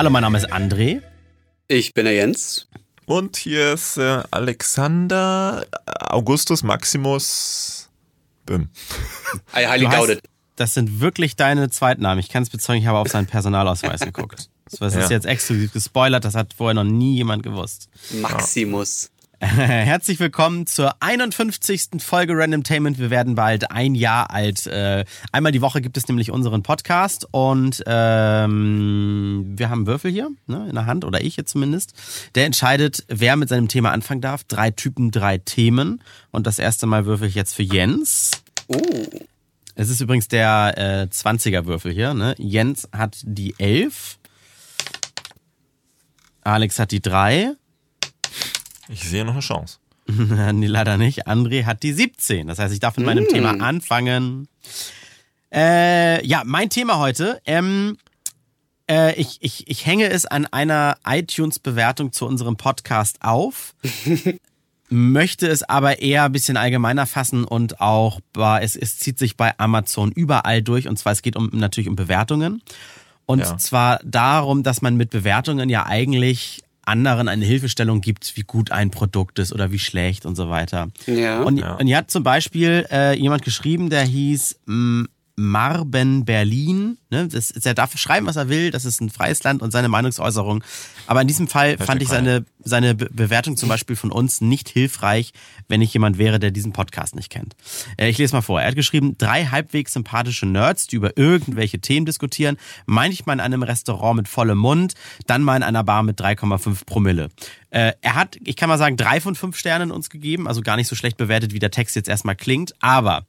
Hallo, mein Name ist André. Ich bin der Jens. Und hier ist äh, Alexander Augustus Maximus Bim. I highly doubt it. Das sind wirklich deine Zweitnamen. Ich kann es bezeugen, ich habe auf seinen Personalausweis geguckt. Das ist Ja. jetzt exklusiv gespoilert, das hat vorher noch nie jemand gewusst. Maximus. Herzlich willkommen zur 51. Folge Randomtainment. Wir werden bald ein Jahr alt. Äh, einmal die Woche gibt es nämlich unseren Podcast und ähm, wir haben einen Würfel hier ne, in der Hand, oder ich jetzt zumindest. Der entscheidet, wer mit seinem Thema anfangen darf. Drei Typen, drei Themen. Und das erste Mal würfel ich jetzt für Jens. Uh. Es ist übrigens der äh, 20er Würfel hier. Ne? Jens hat die 11. Alex hat die 3. Ich sehe noch eine Chance. nee, leider nicht. André hat die 17. Das heißt, ich darf mit meinem Thema anfangen. Äh, ja, mein Thema heute. Ähm, äh, ich, ich, ich hänge es an einer iTunes-Bewertung zu unserem Podcast auf. möchte es aber eher ein bisschen allgemeiner fassen und auch bei, es, es zieht sich bei Amazon überall durch und zwar es geht um natürlich um Bewertungen und Ja. zwar darum, dass man mit Bewertungen ja eigentlich anderen eine Hilfestellung gibt, wie gut ein Produkt ist oder wie schlecht und so weiter. Ja. Und, Ja. und hier hat zum Beispiel äh, jemand geschrieben, der hieß mm, Marben Berlin. Ne? Das, er darf schreiben, was er will, das ist ein freies Land und seine Meinungsäußerung. Aber in diesem Fall fand ich seine, seine Be Bewertung zum Beispiel von uns nicht hilfreich, wenn ich jemand wäre, der diesen Podcast nicht kennt. Äh, ich lese mal vor. Er hat geschrieben, drei halbwegs sympathische Nerds, die über irgendwelche Themen diskutieren, manchmal in einem Restaurant mit vollem Mund, dann mal in einer Bar mit 3,5 Promille. Äh, er hat, ich kann mal sagen, drei von fünf Sternen uns gegeben, also gar nicht so schlecht bewertet, wie der Text jetzt erstmal klingt, aber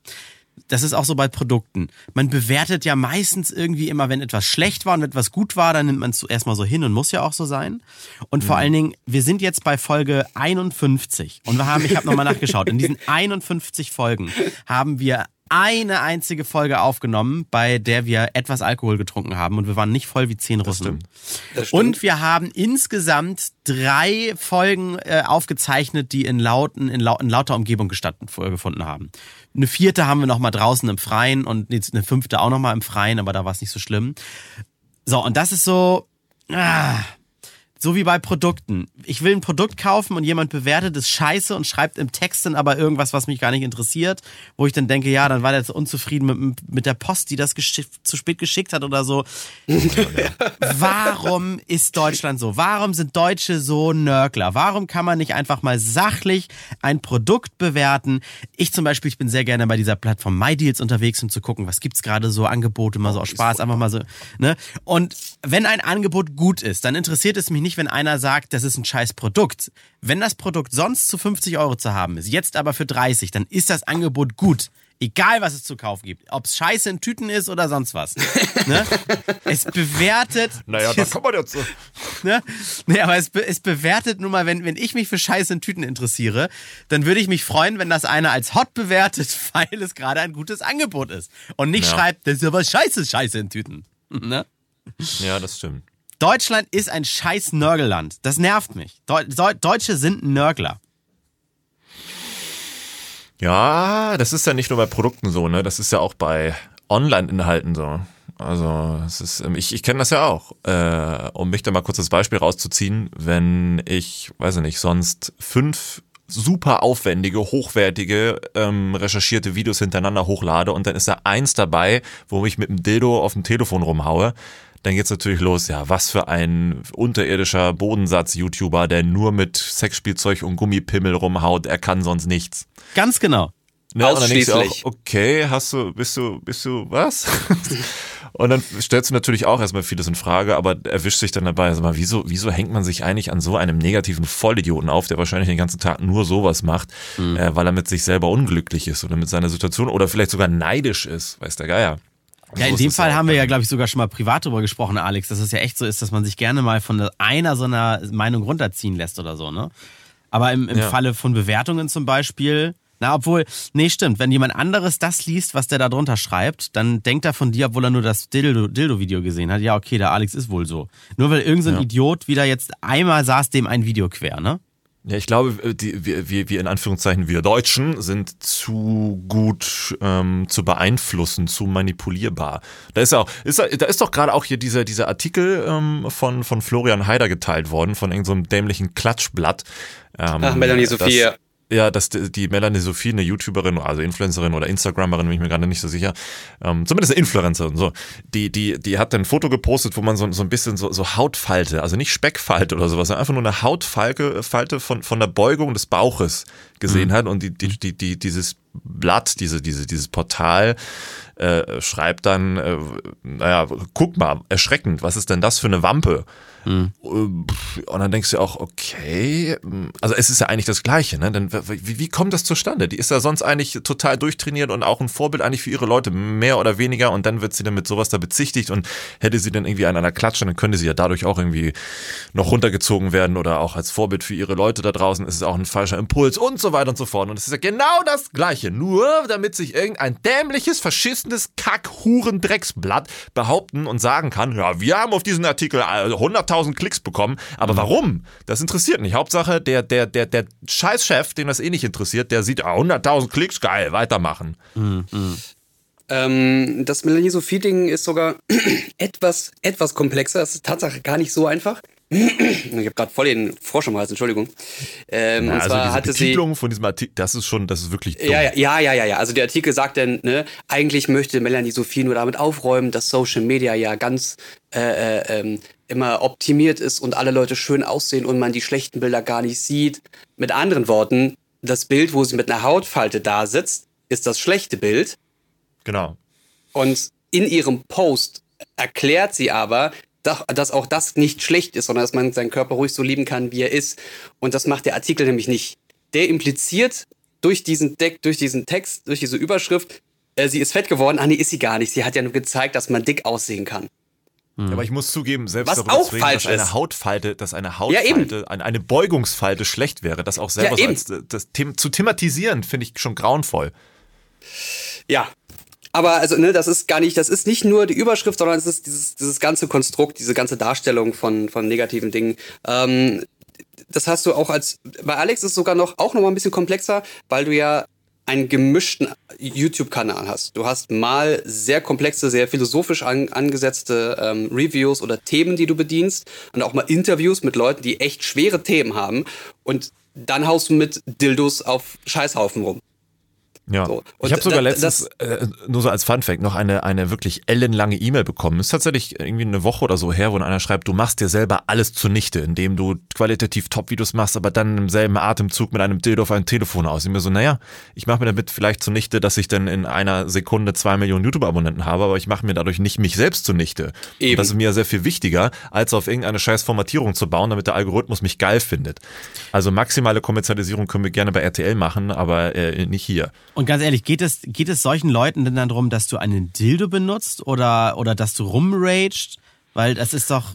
das ist auch so bei Produkten. Man bewertet ja meistens irgendwie immer, wenn etwas schlecht war und etwas gut war, dann nimmt man es erstmal so hin und muss ja auch so sein. Und vor allen Dingen, wir sind jetzt bei Folge 51 und wir haben, ich habe nochmal nachgeschaut, in diesen 51 Folgen haben wir eine einzige Folge aufgenommen, bei der wir etwas Alkohol getrunken haben und wir waren nicht voll wie zehn Russen. stimmt. Das stimmt. Und wir haben insgesamt drei Folgen äh, aufgezeichnet, die in, lauten, in, lau in lauter Umgebung gefunden haben. Eine vierte haben wir noch mal draußen im Freien und eine fünfte auch noch mal im Freien, aber da war es nicht so schlimm. So, und das ist so, ah, so wie bei Produkten. Ich will ein Produkt kaufen und jemand bewertet es scheiße und schreibt im Text dann aber irgendwas, was mich gar nicht interessiert, wo ich dann denke, ja, dann war der jetzt unzufrieden mit, mit der Post, die das zu spät geschickt hat oder so. Warum ist Deutschland so? Warum sind Deutsche so Nörgler? Warum kann man nicht einfach mal sachlich ein Produkt bewerten? Ich zum Beispiel, ich bin sehr gerne bei dieser Plattform MyDeals unterwegs, um zu gucken, was gibt's gerade so Angebote, mal so aus Spaß, einfach mal so, ne? Und wenn ein Angebot gut ist, dann interessiert es mich nicht, wenn einer sagt, das ist ein scheiß Produkt. Wenn das Produkt sonst zu 50 Euro zu haben ist, jetzt aber für 30, dann ist das Angebot gut. Egal, was es zu kaufen gibt. Ob es Scheiße in Tüten ist oder sonst was. ne? Es bewertet. Naja, da kann man jetzt. so- Ne? Nee, aber es, be es bewertet nun mal, wenn, wenn ich mich für Scheiße in Tüten interessiere, dann würde ich mich freuen, wenn das einer als hot bewertet, weil es gerade ein gutes Angebot ist. Und nicht Ja. schreibt, das ist ja was Scheiße, Scheiße in Tüten. Ne? Ja, das stimmt. Deutschland ist ein scheiß Nörgelland. Das nervt mich. Deu Deu Deutsche sind Nörgler. Ja, das ist ja nicht nur bei Produkten so, ne? Das ist ja auch bei Online-Inhalten so. Also, es ist, ähm, ich, ich kenne das ja auch. Äh, um mich da mal kurz das Beispiel rauszuziehen, wenn ich, weiß ich nicht, sonst fünf super aufwendige, hochwertige, ähm, recherchierte Videos hintereinander hochlade und dann ist da eins dabei, wo ich mit dem Dildo auf dem Telefon rumhaue, dann geht's natürlich los, ja, was für ein unterirdischer Bodensatz-YouTuber, der nur mit Sexspielzeug und Gummipimmel rumhaut, er kann sonst nichts. Ganz genau. Ne? Und dann denkst du Ausschließlich. auch, okay, hast du, bist du, bist du, was? und dann stellst du natürlich auch erstmal vieles in Frage, aber erwischt sich dann dabei, sag mal, wieso, wieso hängt man sich eigentlich an so einem negativen Vollidioten auf, der wahrscheinlich den ganzen Tag nur sowas macht, äh, weil er mit sich selber unglücklich ist oder mit seiner Situation oder vielleicht sogar neidisch ist, weiß der Geier. Ja, in dem Fall haben wir ja, glaube ich, sogar schon mal privat drüber gesprochen, Alex, dass es ja echt so ist, dass man sich gerne mal von einer so einer Meinung runterziehen lässt oder so, ne? Aber im, im Ja. Falle von Bewertungen zum Beispiel, na, obwohl, nee, stimmt, wenn jemand anderes das liest, was der da drunter schreibt, dann denkt er von dir, obwohl er nur das Dildo- Dildo-Video gesehen hat, ja, okay, der Alex ist wohl so. Nur weil irgendein so Ja. Idiot wieder jetzt einmal saß dem ein Video quer, ne? Ja, ich glaube, äh, die, wir, wir, wir in Anführungszeichen, wir Deutschen sind zu gut ähm, zu beeinflussen, zu manipulierbar. Da ist ja auch, ist, da ist doch gerade auch hier dieser, dieser Artikel ähm, von, von Florian Heider geteilt worden, von irgendeinem so dämlichen Klatschblatt. Ähm, Ach, Melanie Sophie, ja, dass die Melanie Sophie, eine YouTuberin, also Influencerin oder Instagrammerin, bin ich mir gerade nicht so sicher, ähm, zumindest eine Influencerin, so, die, die, die hat ein Foto gepostet, wo man so, so ein bisschen so, so Hautfalte, also nicht Speckfalte oder sowas, sondern einfach nur eine Hautfalte Falte von, von der Beugung des Bauches gesehen mhm. hat und die, die, die, die, dieses Blatt, diese, diese, dieses Portal äh, schreibt dann, äh, naja, guck mal, erschreckend, was ist denn das für eine Wampe? Mhm. Und dann denkst du auch, okay, also es ist ja eigentlich das Gleiche, ne? Denn wie, wie kommt das zustande? Die ist ja sonst eigentlich total durchtrainiert und auch ein Vorbild eigentlich für ihre Leute, mehr oder weniger, und dann wird sie dann mit sowas da bezichtigt und hätte sie dann irgendwie an einer Klatsche, dann könnte sie ja dadurch auch irgendwie noch runtergezogen werden oder auch als Vorbild für ihre Leute da draußen ist es auch ein falscher Impuls und so weiter und so fort. Und es ist ja genau das Gleiche, nur damit sich irgendein dämliches, verschissenes Kack-Huren-Drecksblatt behaupten und sagen kann, ja, wir haben auf diesen Artikel 100 100.000 Klicks bekommen. Aber mhm. warum? Das interessiert nicht. Hauptsache, der, der, der, der Scheißchef, den das eh nicht interessiert, der sieht, ah, 100.000 Klicks, geil, weitermachen. Mhm. Ähm, das Melanie Sophie-Ding ist sogar etwas, etwas komplexer. Das ist Tatsache gar nicht so einfach. ich habe gerade voll den Frosch am Hals, Entschuldigung. Ähm, ja, und also zwar diese hatte sie, von diesem Artikel, das ist schon, das ist wirklich dumm. Ja, ja, ja, ja, ja. Also der Artikel sagt dann, ne, eigentlich möchte Melanie Sophie nur damit aufräumen, dass Social Media ja ganz äh, äh, ähm, immer optimiert ist und alle Leute schön aussehen und man die schlechten Bilder gar nicht sieht. Mit anderen Worten, das Bild, wo sie mit einer Hautfalte da sitzt, ist das schlechte Bild. Genau. Und in ihrem Post erklärt sie aber, dass auch das nicht schlecht ist, sondern dass man seinen Körper ruhig so lieben kann, wie er ist. Und das macht der Artikel nämlich nicht. Der impliziert durch diesen, Deck, durch diesen Text, durch diese Überschrift, äh, sie ist fett geworden. Ah, nee, ist sie gar nicht. Sie hat ja nur gezeigt, dass man dick aussehen kann. Mhm. Aber ich muss zugeben, selbst Was darüber auch zu reden, falsch dass eine Hautfalte, dass eine Hautfalte, ja, eine, eine Beugungsfalte schlecht wäre, das auch selber ja, so als, das, das, zu thematisieren, finde ich schon grauenvoll. Ja, aber also, ne, das ist gar nicht, das ist nicht nur die Überschrift, sondern es ist dieses, dieses ganze Konstrukt, diese ganze Darstellung von, von negativen Dingen. Ähm, das hast du auch als, bei Alex ist es sogar noch, auch noch mal ein bisschen komplexer, weil du ja einen gemischten YouTube-Kanal hast. Du hast mal sehr komplexe, sehr philosophisch an, angesetzte ähm, Reviews oder Themen, die du bedienst und auch mal Interviews mit Leuten, die echt schwere Themen haben und dann haust du mit Dildos auf Scheißhaufen rum. Ja. So. Ich habe sogar letztens, äh, nur so als Funfact, noch eine, eine wirklich ellenlange E-Mail bekommen. ist tatsächlich irgendwie eine Woche oder so her, wo einer schreibt, du machst dir selber alles zunichte, indem du qualitativ Top-Videos machst, aber dann im selben Atemzug mit einem Dildo auf ein Telefon aus. Und mir so, naja, ich mache mir damit vielleicht zunichte, dass ich dann in einer Sekunde zwei Millionen YouTube-Abonnenten habe, aber ich mache mir dadurch nicht mich selbst zunichte. Eben. Und das ist mir sehr viel wichtiger, als auf irgendeine scheiß Formatierung zu bauen, damit der Algorithmus mich geil findet. Also maximale Kommerzialisierung können wir gerne bei RTL machen, aber äh, nicht hier. Und ganz ehrlich, geht es, geht es solchen Leuten denn dann darum, dass du einen Dildo benutzt oder, oder dass du rumraged? Weil das ist doch.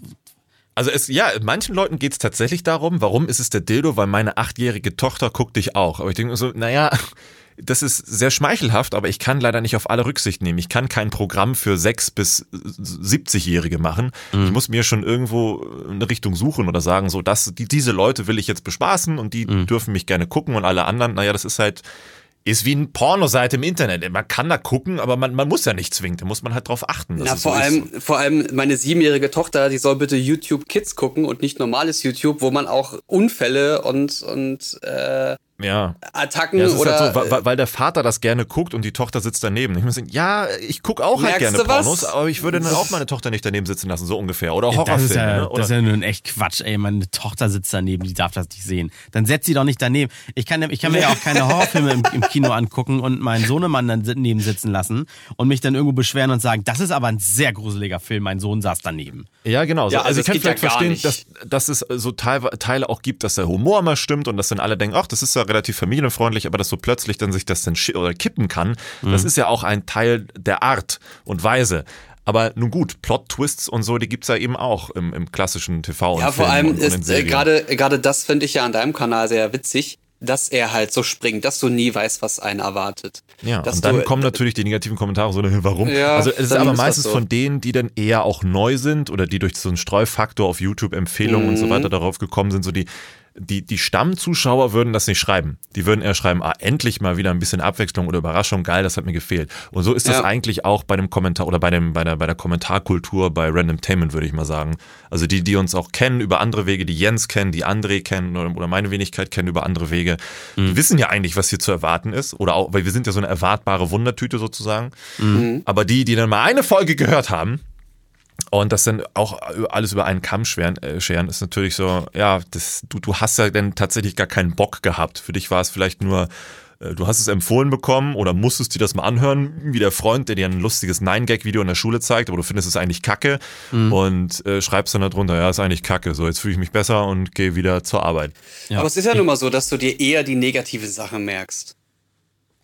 Also es, ja, manchen Leuten geht es tatsächlich darum, warum ist es der Dildo, weil meine achtjährige Tochter guckt dich auch. Aber ich denke so, naja, das ist sehr schmeichelhaft, aber ich kann leider nicht auf alle Rücksicht nehmen. Ich kann kein Programm für sechs bis 70-Jährige machen. Mhm. Ich muss mir schon irgendwo eine Richtung suchen oder sagen, so, dass die, diese Leute will ich jetzt bespaßen und die mhm. dürfen mich gerne gucken und alle anderen, naja, das ist halt, ist wie eine Pornoseite im Internet. Man kann da gucken, aber man, man muss ja nicht zwingen. Da muss man halt drauf achten. Na, vor, so allem, vor allem meine siebenjährige Tochter, die soll bitte YouTube Kids gucken und nicht normales YouTube, wo man auch Unfälle und, und äh, ja. Attacken ja, oder. Halt so, weil, weil, der Vater das gerne guckt und die Tochter sitzt daneben. Ich muss sagen, ja, ich gucke auch halt gerne Pornos, aber ich würde dann auch meine Tochter nicht daneben sitzen lassen, so ungefähr. Oder Horrorfilme. Das ist ja, ne? das ist ja nun echt Quatsch, ey. Meine Tochter sitzt daneben, die darf das nicht sehen. Dann setzt sie doch nicht daneben. Ich kann, ich kann mir ja auch keine Horrorfilme im, im Kino angucken und meinen Sohnemann dann daneben sitzen lassen und mich dann irgendwo beschweren und sagen, das ist aber ein sehr gruseliger Film, mein Sohn saß daneben. Ja, genau. Ja, also, also ich kann vielleicht ja verstehen, dass, dass es so Teile auch gibt, dass der Humor mal stimmt und dass dann alle denken, ach, das ist ja relativ familienfreundlich aber dass so plötzlich dann sich das dann oder kippen kann, mhm. das ist ja auch ein Teil der Art und Weise. Aber nun gut, Plot-Twists und so, die gibt es ja eben auch im, im klassischen TV. Ja, vor allem und, ist äh, gerade gerade das finde ich ja an deinem Kanal sehr witzig, dass er halt so springt, dass du nie weißt, was einen erwartet. Ja, dass und dann du, kommen natürlich die negativen Kommentare so, warum? Ja, also es ist aber meistens so. von denen, die dann eher auch neu sind oder die durch so einen Streufaktor auf YouTube Empfehlungen mhm. und so mhm. weiter darauf gekommen sind, so die, die, die Stammzuschauer würden das nicht schreiben. Die würden eher schreiben, ah, endlich mal wieder ein bisschen Abwechslung oder Überraschung, geil, das hat mir gefehlt. Und so ist das Ja. eigentlich auch bei dem Kommentar oder bei dem, bei der, bei der Kommentarkultur bei Randomtainment, würde ich mal sagen. Also die, die uns auch kennen über andere Wege, die Jens kennen, die André kennen oder, oder meine Wenigkeit kennen über andere Wege, Mhm. die wissen ja eigentlich, was hier zu erwarten ist. Oder auch, weil wir sind ja so eine erwartbare Wundertüte sozusagen. Mhm. Aber die, die dann mal eine Folge gehört haben, und das dann auch alles über einen Kamm scheren, äh, scheren ist natürlich so, ja, das, du, du hast ja dann tatsächlich gar keinen Bock gehabt. Für dich war es vielleicht nur, äh, du hast es empfohlen bekommen oder musstest dir das mal anhören, wie der Freund, der dir ein lustiges Nine-Gag-Video in der Schule zeigt, aber du findest es eigentlich kacke und äh, schreibst dann darunter, ja, ist eigentlich kacke, so jetzt fühle ich mich besser und gehe wieder zur Arbeit. Ja. Aber es ist ja nun mal so, dass du dir eher die negative Sache merkst.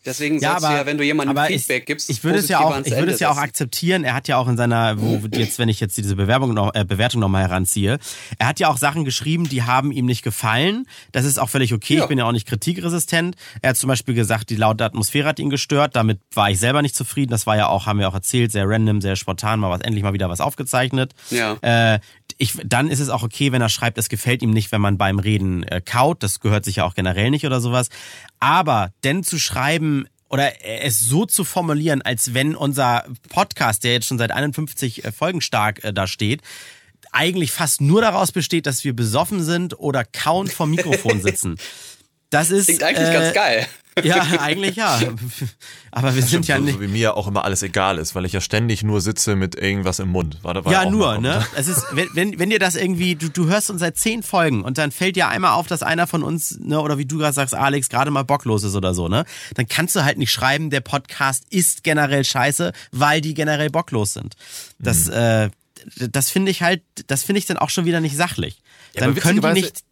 Deswegen Ja, sagst aber, du ja, wenn du jemandem Feedback ich, gibst, ich würde es ja auch, ich würde Ende es ja auch akzeptieren. Er hat ja auch in seiner, wo jetzt, wenn ich jetzt diese Bewerbung noch, äh, Bewertung nochmal heranziehe, er hat ja auch Sachen geschrieben, die haben ihm nicht gefallen. Das ist auch völlig okay. Ja. Ich bin ja auch nicht kritikresistent. Er hat zum Beispiel gesagt, die laute Atmosphäre hat ihn gestört. Damit war ich selber nicht zufrieden. Das war ja auch, haben wir auch erzählt, sehr random, sehr spontan, mal was, endlich mal wieder was aufgezeichnet. Ja. Äh, ich, dann ist es auch okay, wenn er schreibt, es gefällt ihm nicht, wenn man beim Reden äh, kaut. Das gehört sich ja auch generell nicht oder sowas. Aber denn zu schreiben oder es so zu formulieren, als wenn unser Podcast, der jetzt schon seit 51 äh, Folgen stark äh, da steht, eigentlich fast nur daraus besteht, dass wir besoffen sind oder kauen vom Mikrofon sitzen. Das ist Klingt eigentlich äh, ganz geil. Ja, eigentlich ja. Aber wir sind ja so, nicht. so wie mir auch immer alles egal ist, weil ich ja ständig nur sitze mit irgendwas im Mund. War, war Ja, nur, mal- ne? Es ist, wenn, wenn, wenn dir das irgendwie, du, du hörst uns seit zehn Folgen und dann fällt dir einmal auf, dass einer von uns, ne, oder wie du gerade sagst, Alex, gerade mal bocklos ist oder so, ne? Dann kannst du halt nicht schreiben, der Podcast ist generell scheiße, weil die generell bocklos sind. Das, Mhm. äh, das finde ich halt, das finde ich dann auch schon wieder nicht sachlich. Ja, Dann können die nicht,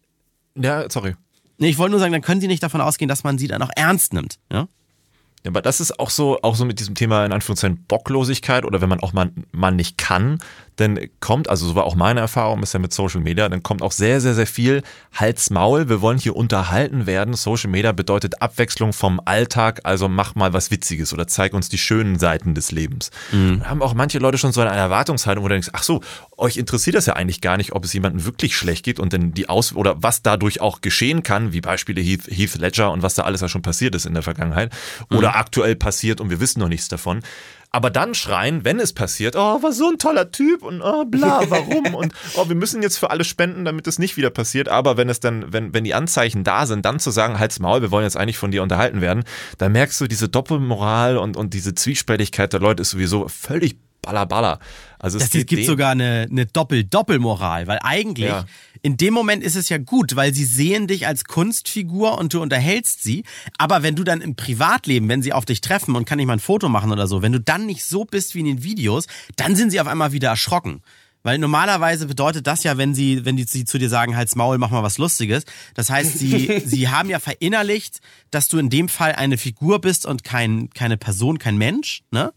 Ja, sorry. Ich wollte nur sagen, dann können sie nicht davon ausgehen, dass man sie dann auch ernst nimmt, ja? Ja, aber das ist auch so, auch so mit diesem Thema in Anführungszeichen Bocklosigkeit oder wenn man auch mal, mal nicht kann, dann kommt, also so war auch meine Erfahrung bisher mit Social Media, dann kommt auch sehr, sehr, sehr viel Hals, Maul. Wir wollen hier unterhalten werden. Social Media bedeutet Abwechslung vom Alltag, also mach mal was Witziges oder zeig uns die schönen Seiten des Lebens. Da haben auch manche Leute schon so eine Erwartungshaltung, wo du denkst, ach so, euch interessiert das ja eigentlich gar nicht, ob es jemandem wirklich schlecht geht und dann die Aus oder was dadurch auch geschehen kann, wie Beispiele Heath, Heath Ledger und was da alles ja schon passiert ist in der Vergangenheit oder aktuell passiert und wir wissen noch nichts davon. Aber dann schreien, wenn es passiert, oh, war so ein toller Typ und oh, bla, warum? und oh, wir müssen jetzt für alle spenden, damit es nicht wieder passiert. Aber wenn es dann, wenn, wenn die Anzeichen da sind, dann zu sagen, halt's Maul, wir wollen jetzt eigentlich von dir unterhalten werden, dann merkst du, diese Doppelmoral und, und diese Zwiespältigkeit der Leute ist sowieso völlig ballerballer. Also es Das geht gibt sogar eine, eine Doppel-Doppelmoral, weil eigentlich Ja. In dem Moment ist es ja gut, weil sie sehen dich als Kunstfigur und du unterhältst sie. Aber wenn du dann im Privatleben, wenn sie auf dich treffen und kann ich mal ein Foto machen oder so, wenn du dann nicht so bist wie in den Videos, dann sind sie auf einmal wieder erschrocken. Weil normalerweise bedeutet das ja, wenn sie, wenn die sie zu dir sagen, halt's Maul, mach mal was Lustiges. Das heißt, sie, sie haben ja verinnerlicht, dass du in dem Fall eine Figur bist und kein, keine Person, kein Mensch, ne?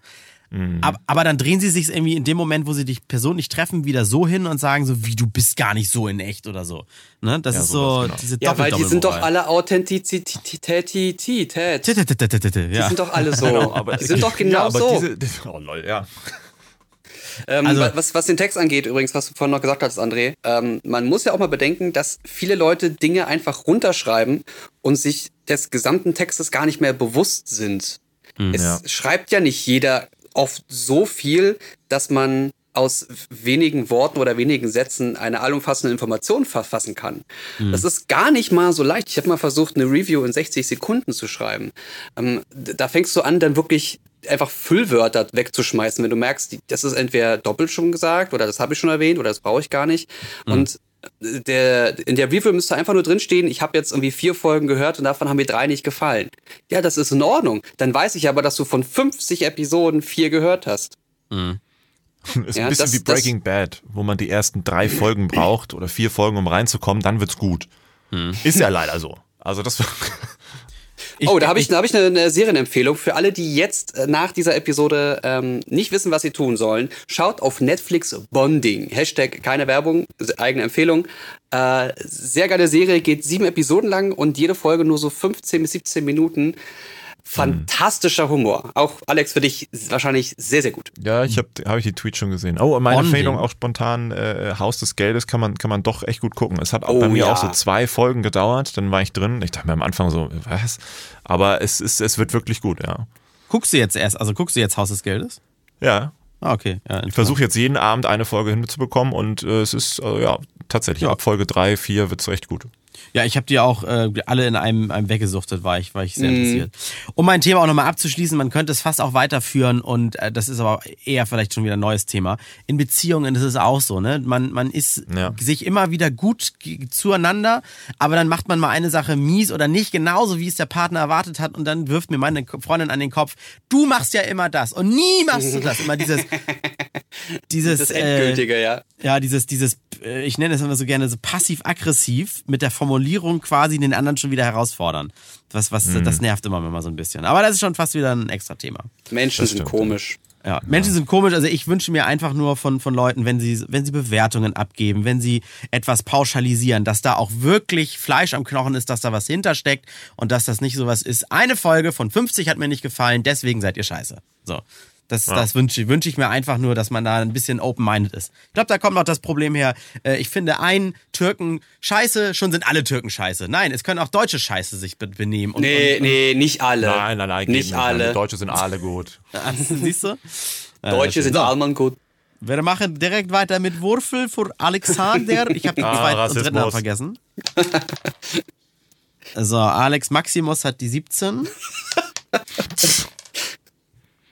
Aber, aber dann drehen sie sich irgendwie in dem Moment, wo sie dich persönlich treffen, wieder so hin und sagen so, wie du bist gar nicht so in echt oder so. Ne? Das Ja, ist so genau. diese Ja, weil die sind doch alle Authentizität. Die sind doch alle so. Die sind doch genau so. Oh lol, ja. Ähm, Also- was, was den Text angeht, übrigens, was du vorhin noch gesagt hast, André, ähm, man muss ja auch mal bedenken, dass viele Leute Dinge einfach runterschreiben und sich des gesamten Textes gar nicht mehr bewusst sind. es ja. schreibt ja nicht jeder oft so viel, dass man aus wenigen Worten oder wenigen Sätzen eine allumfassende Information verfassen kann. Das ist gar nicht mal so leicht. Ich habe mal versucht, eine Review in 60 Sekunden zu schreiben. Ähm, da fängst du an, dann wirklich einfach Füllwörter wegzuschmeißen, wenn du merkst, das ist entweder doppelt schon gesagt oder das habe ich schon erwähnt oder das brauche ich gar nicht. Und äh, der, in der Review müsste einfach nur drinstehen, ich habe jetzt irgendwie vier Folgen gehört und davon haben mir drei nicht gefallen. Ja, das ist in Ordnung. Dann weiß ich aber, dass du von 50 Episoden vier gehört hast. Ist Ja, ein bisschen das- wie Breaking Bad, wo man die ersten drei Folgen braucht oder vier Folgen, um reinzukommen, dann wird's gut. Ist ja leider so. Also das Ich- oh, da habe ich, da hab ich eine, eine Serienempfehlung für alle, die jetzt äh, nach dieser Episode ähm, nicht wissen, was sie tun sollen. Schaut auf Netflix Bonding. Hashtag keine Werbung, eigene Empfehlung. Äh, sehr geile Serie, geht sieben Episoden lang und jede Folge nur so 15 bis 17 Minuten. Fantastischer Humor. Auch Alex für dich wahrscheinlich sehr, sehr gut. Ja, ich habe hab ich die Tweet schon gesehen. Oh, und meine Bonding. Empfehlung auch spontan, äh, Haus des Geldes kann man, kann man doch echt gut gucken. Es hat auch Oh, bei mir ja. auch so zwei Folgen gedauert, dann war ich drin. Ich dachte mir am Anfang so, was? Aber es, ist, es wird wirklich gut, ja. Guckst du jetzt erst, also guckst du jetzt Haus des Geldes? Ja, Ah, okay. Ja, ich versuche jetzt jeden Abend eine Folge hinzubekommen und äh, es ist, äh, ja, tatsächlich, Ja. ab Folge drei, vier wird's recht gut. Ja, ich habe die auch äh, alle in einem, einem weggesuchtet, war ich, war ich sehr Mhm. interessiert. Um mein Thema auch nochmal abzuschließen, man könnte es fast auch weiterführen und äh, das ist aber eher vielleicht schon wieder ein neues Thema. In Beziehungen ist es auch so, ne? Man, man ist Ja. sich immer wieder gut zueinander, aber dann macht man mal eine Sache mies oder nicht genauso, wie es der Partner erwartet hat und dann wirft mir meine Freundin an den Kopf, du machst ja immer das und nie machst du das. Immer dieses, dieses, Das äh, Endgültige, ja. Ja, dieses, dieses, äh, ich nenne es immer so gerne so passiv-aggressiv mit der Formulierung quasi den anderen schon wieder herausfordern. Was, was, Mhm. das nervt immer mal so ein bisschen. Aber das ist schon fast wieder ein extra Thema. Menschen Das sind stimmt, komisch. Ja, Menschen sind komisch. Also ich wünsche mir einfach nur von, von Leuten, wenn sie, wenn sie Bewertungen abgeben, wenn sie etwas pauschalisieren, dass da auch wirklich Fleisch am Knochen ist, dass da was hintersteckt und dass das nicht sowas ist. Eine Folge von 50 hat mir nicht gefallen, deswegen seid ihr scheiße. So. Das, das wünsche wünsch ich mir einfach nur, dass man da ein bisschen open-minded ist. Ich glaube, da kommt noch das Problem her. Äh, Ich finde, ein Türken scheiße, schon sind alle Türken scheiße. Nein, es können auch Deutsche scheiße sich be benehmen. Und, Nee, und, nee, nicht alle. Nein, nein, nein, Nicht alle. Deutsche sind alle gut. und, siehst du? Deutsche sind So. allmann gut. Wir machen direkt weiter mit Wurfel für Alexander. Ich habe den Ah, zweiten und Rassismus. dritten Namen vergessen. So, Alex Maximus hat die 17.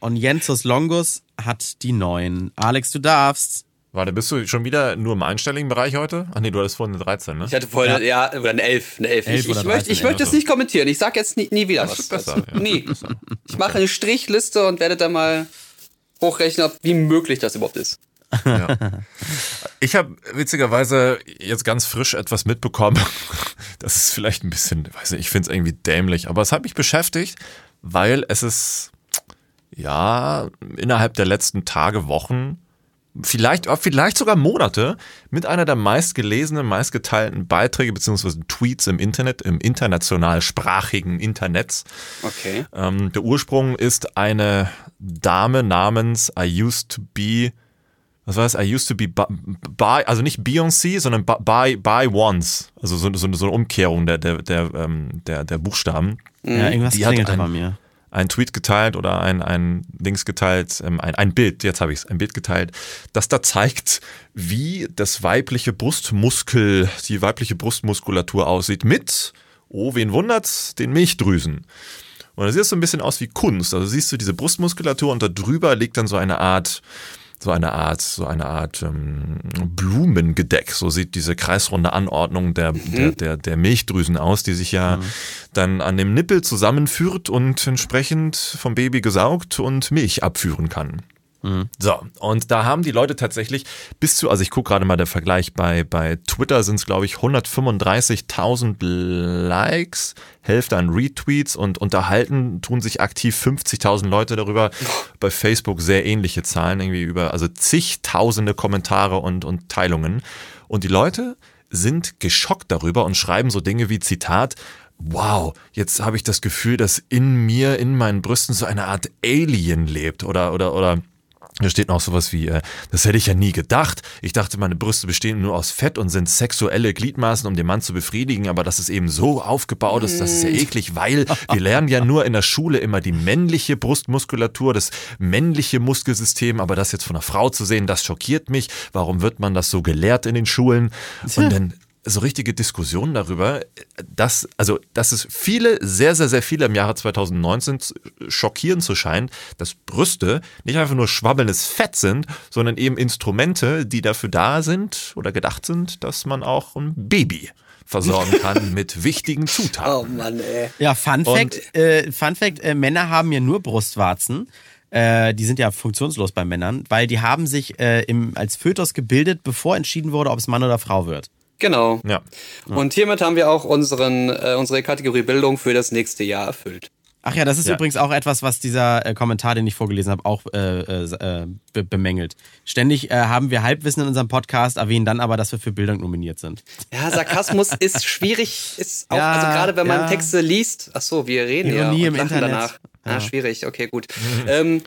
Und Jensus Longus hat die 9. Alex, du darfst. Warte, bist du schon wieder nur im einstelligen Bereich heute? Ach nee, du hattest vorhin eine 13, ne? Ich hatte vorhin, ja, oder eine 11. Eine 11. Elf ich ich oder möchte, 13, ich ja, möchte es nicht kommentieren. Ich sag jetzt nie, nie wieder Das was. ist besser, ja. Nie. Ich mache eine Strichliste und werde dann mal hochrechnen, ob- wie möglich das überhaupt ist. Ja. Ich habe witzigerweise jetzt ganz frisch etwas mitbekommen. Das ist vielleicht ein bisschen, weiß nicht, ich finde es irgendwie dämlich, aber es hat mich beschäftigt, weil es ist, ja, innerhalb der letzten Tage, Wochen, vielleicht, äh, vielleicht sogar Monate mit einer der meistgelesenen, meistgeteilten Beiträge beziehungsweise Tweets im Internet, im internationalsprachigen Internet. Okay. Ähm, der Ursprung ist eine Dame namens I used to be, was war das? I used to be by, also nicht Beyoncé, sondern by, by once. Also so, so, so eine Umkehrung der, der, der, ähm, der, der Buchstaben. Ja, irgendwas Die hat klingelt ein- bei mir. Ein Tweet geteilt oder ein, ein Dings geteilt, ähm, ein, ein Bild, jetzt habe ich es, ein Bild geteilt, das da zeigt, wie das weibliche Brustmuskel, die weibliche Brustmuskulatur aussieht mit, oh, wen wundert's, den Milchdrüsen. Und das sieht so ein bisschen aus wie Kunst. Also siehst du diese Brustmuskulatur und da drüber liegt dann so eine Art, so eine Art, so eine Art ähm, Blumengedeck. So sieht diese kreisrunde Anordnung der, der, der, der Milchdrüsen aus, die sich ja dann an dem Nippel zusammenführt und entsprechend vom Baby gesaugt und Milch abführen kann. So, und da haben die Leute tatsächlich bis zu, also ich gucke gerade mal der Vergleich, bei, bei Twitter sind es, glaube ich, 135.000 Likes, Hälfte an Retweets und unterhalten tun sich aktiv 50.000 Leute darüber. Bei Facebook sehr ähnliche Zahlen, irgendwie über, also zigtausende Kommentare und, und Teilungen. Und die Leute sind geschockt darüber und schreiben so Dinge wie Zitat, wow, jetzt habe ich das Gefühl, dass in mir, in meinen Brüsten so eine Art Alien lebt oder, oder, oder, da steht noch sowas wie, äh, das hätte ich ja nie gedacht. Ich dachte, meine Brüste bestehen nur aus Fett und sind sexuelle Gliedmaßen, um den Mann zu befriedigen, aber dass es eben so aufgebaut ist, das ist ja eklig, weil wir lernen ja nur in der Schule immer die männliche Brustmuskulatur, das männliche Muskelsystem, aber das jetzt von einer Frau zu sehen, das schockiert mich. Warum wird man das so gelehrt in den Schulen? Und dann so richtige Diskussionen darüber, dass, also, dass es viele, sehr, sehr, sehr viele im Jahre 2019 schockierend zu scheint, dass Brüste nicht einfach nur schwabbelndes Fett sind, sondern eben Instrumente, die dafür da sind oder gedacht sind, dass man auch ein Baby versorgen kann mit wichtigen Zutaten. Oh Mann, ey. Ja, Fun Fact, äh, Fun Fact äh, Männer haben ja nur Brustwarzen. Äh, die sind ja funktionslos bei Männern, weil die haben sich äh, im, als Fötus gebildet, bevor entschieden wurde, ob es Mann oder Frau wird. Genau. Ja. Und hiermit haben wir auch unseren, äh, unsere Kategorie Bildung für das nächste Jahr erfüllt. Ach ja, das ist Ja. übrigens auch etwas, was dieser äh, Kommentar, den ich vorgelesen habe, auch äh, äh, be bemängelt. Ständig äh, haben wir Halbwissen in unserem Podcast, erwähnen dann aber, dass wir für Bildung nominiert sind. Ja, Sarkasmus ist schwierig, ist auch, Ja, also gerade wenn man ja. Texte liest, ach so, wir reden Ironie ja im und lachen Internet. danach. Ah, Ja. schwierig, okay, gut. Ähm,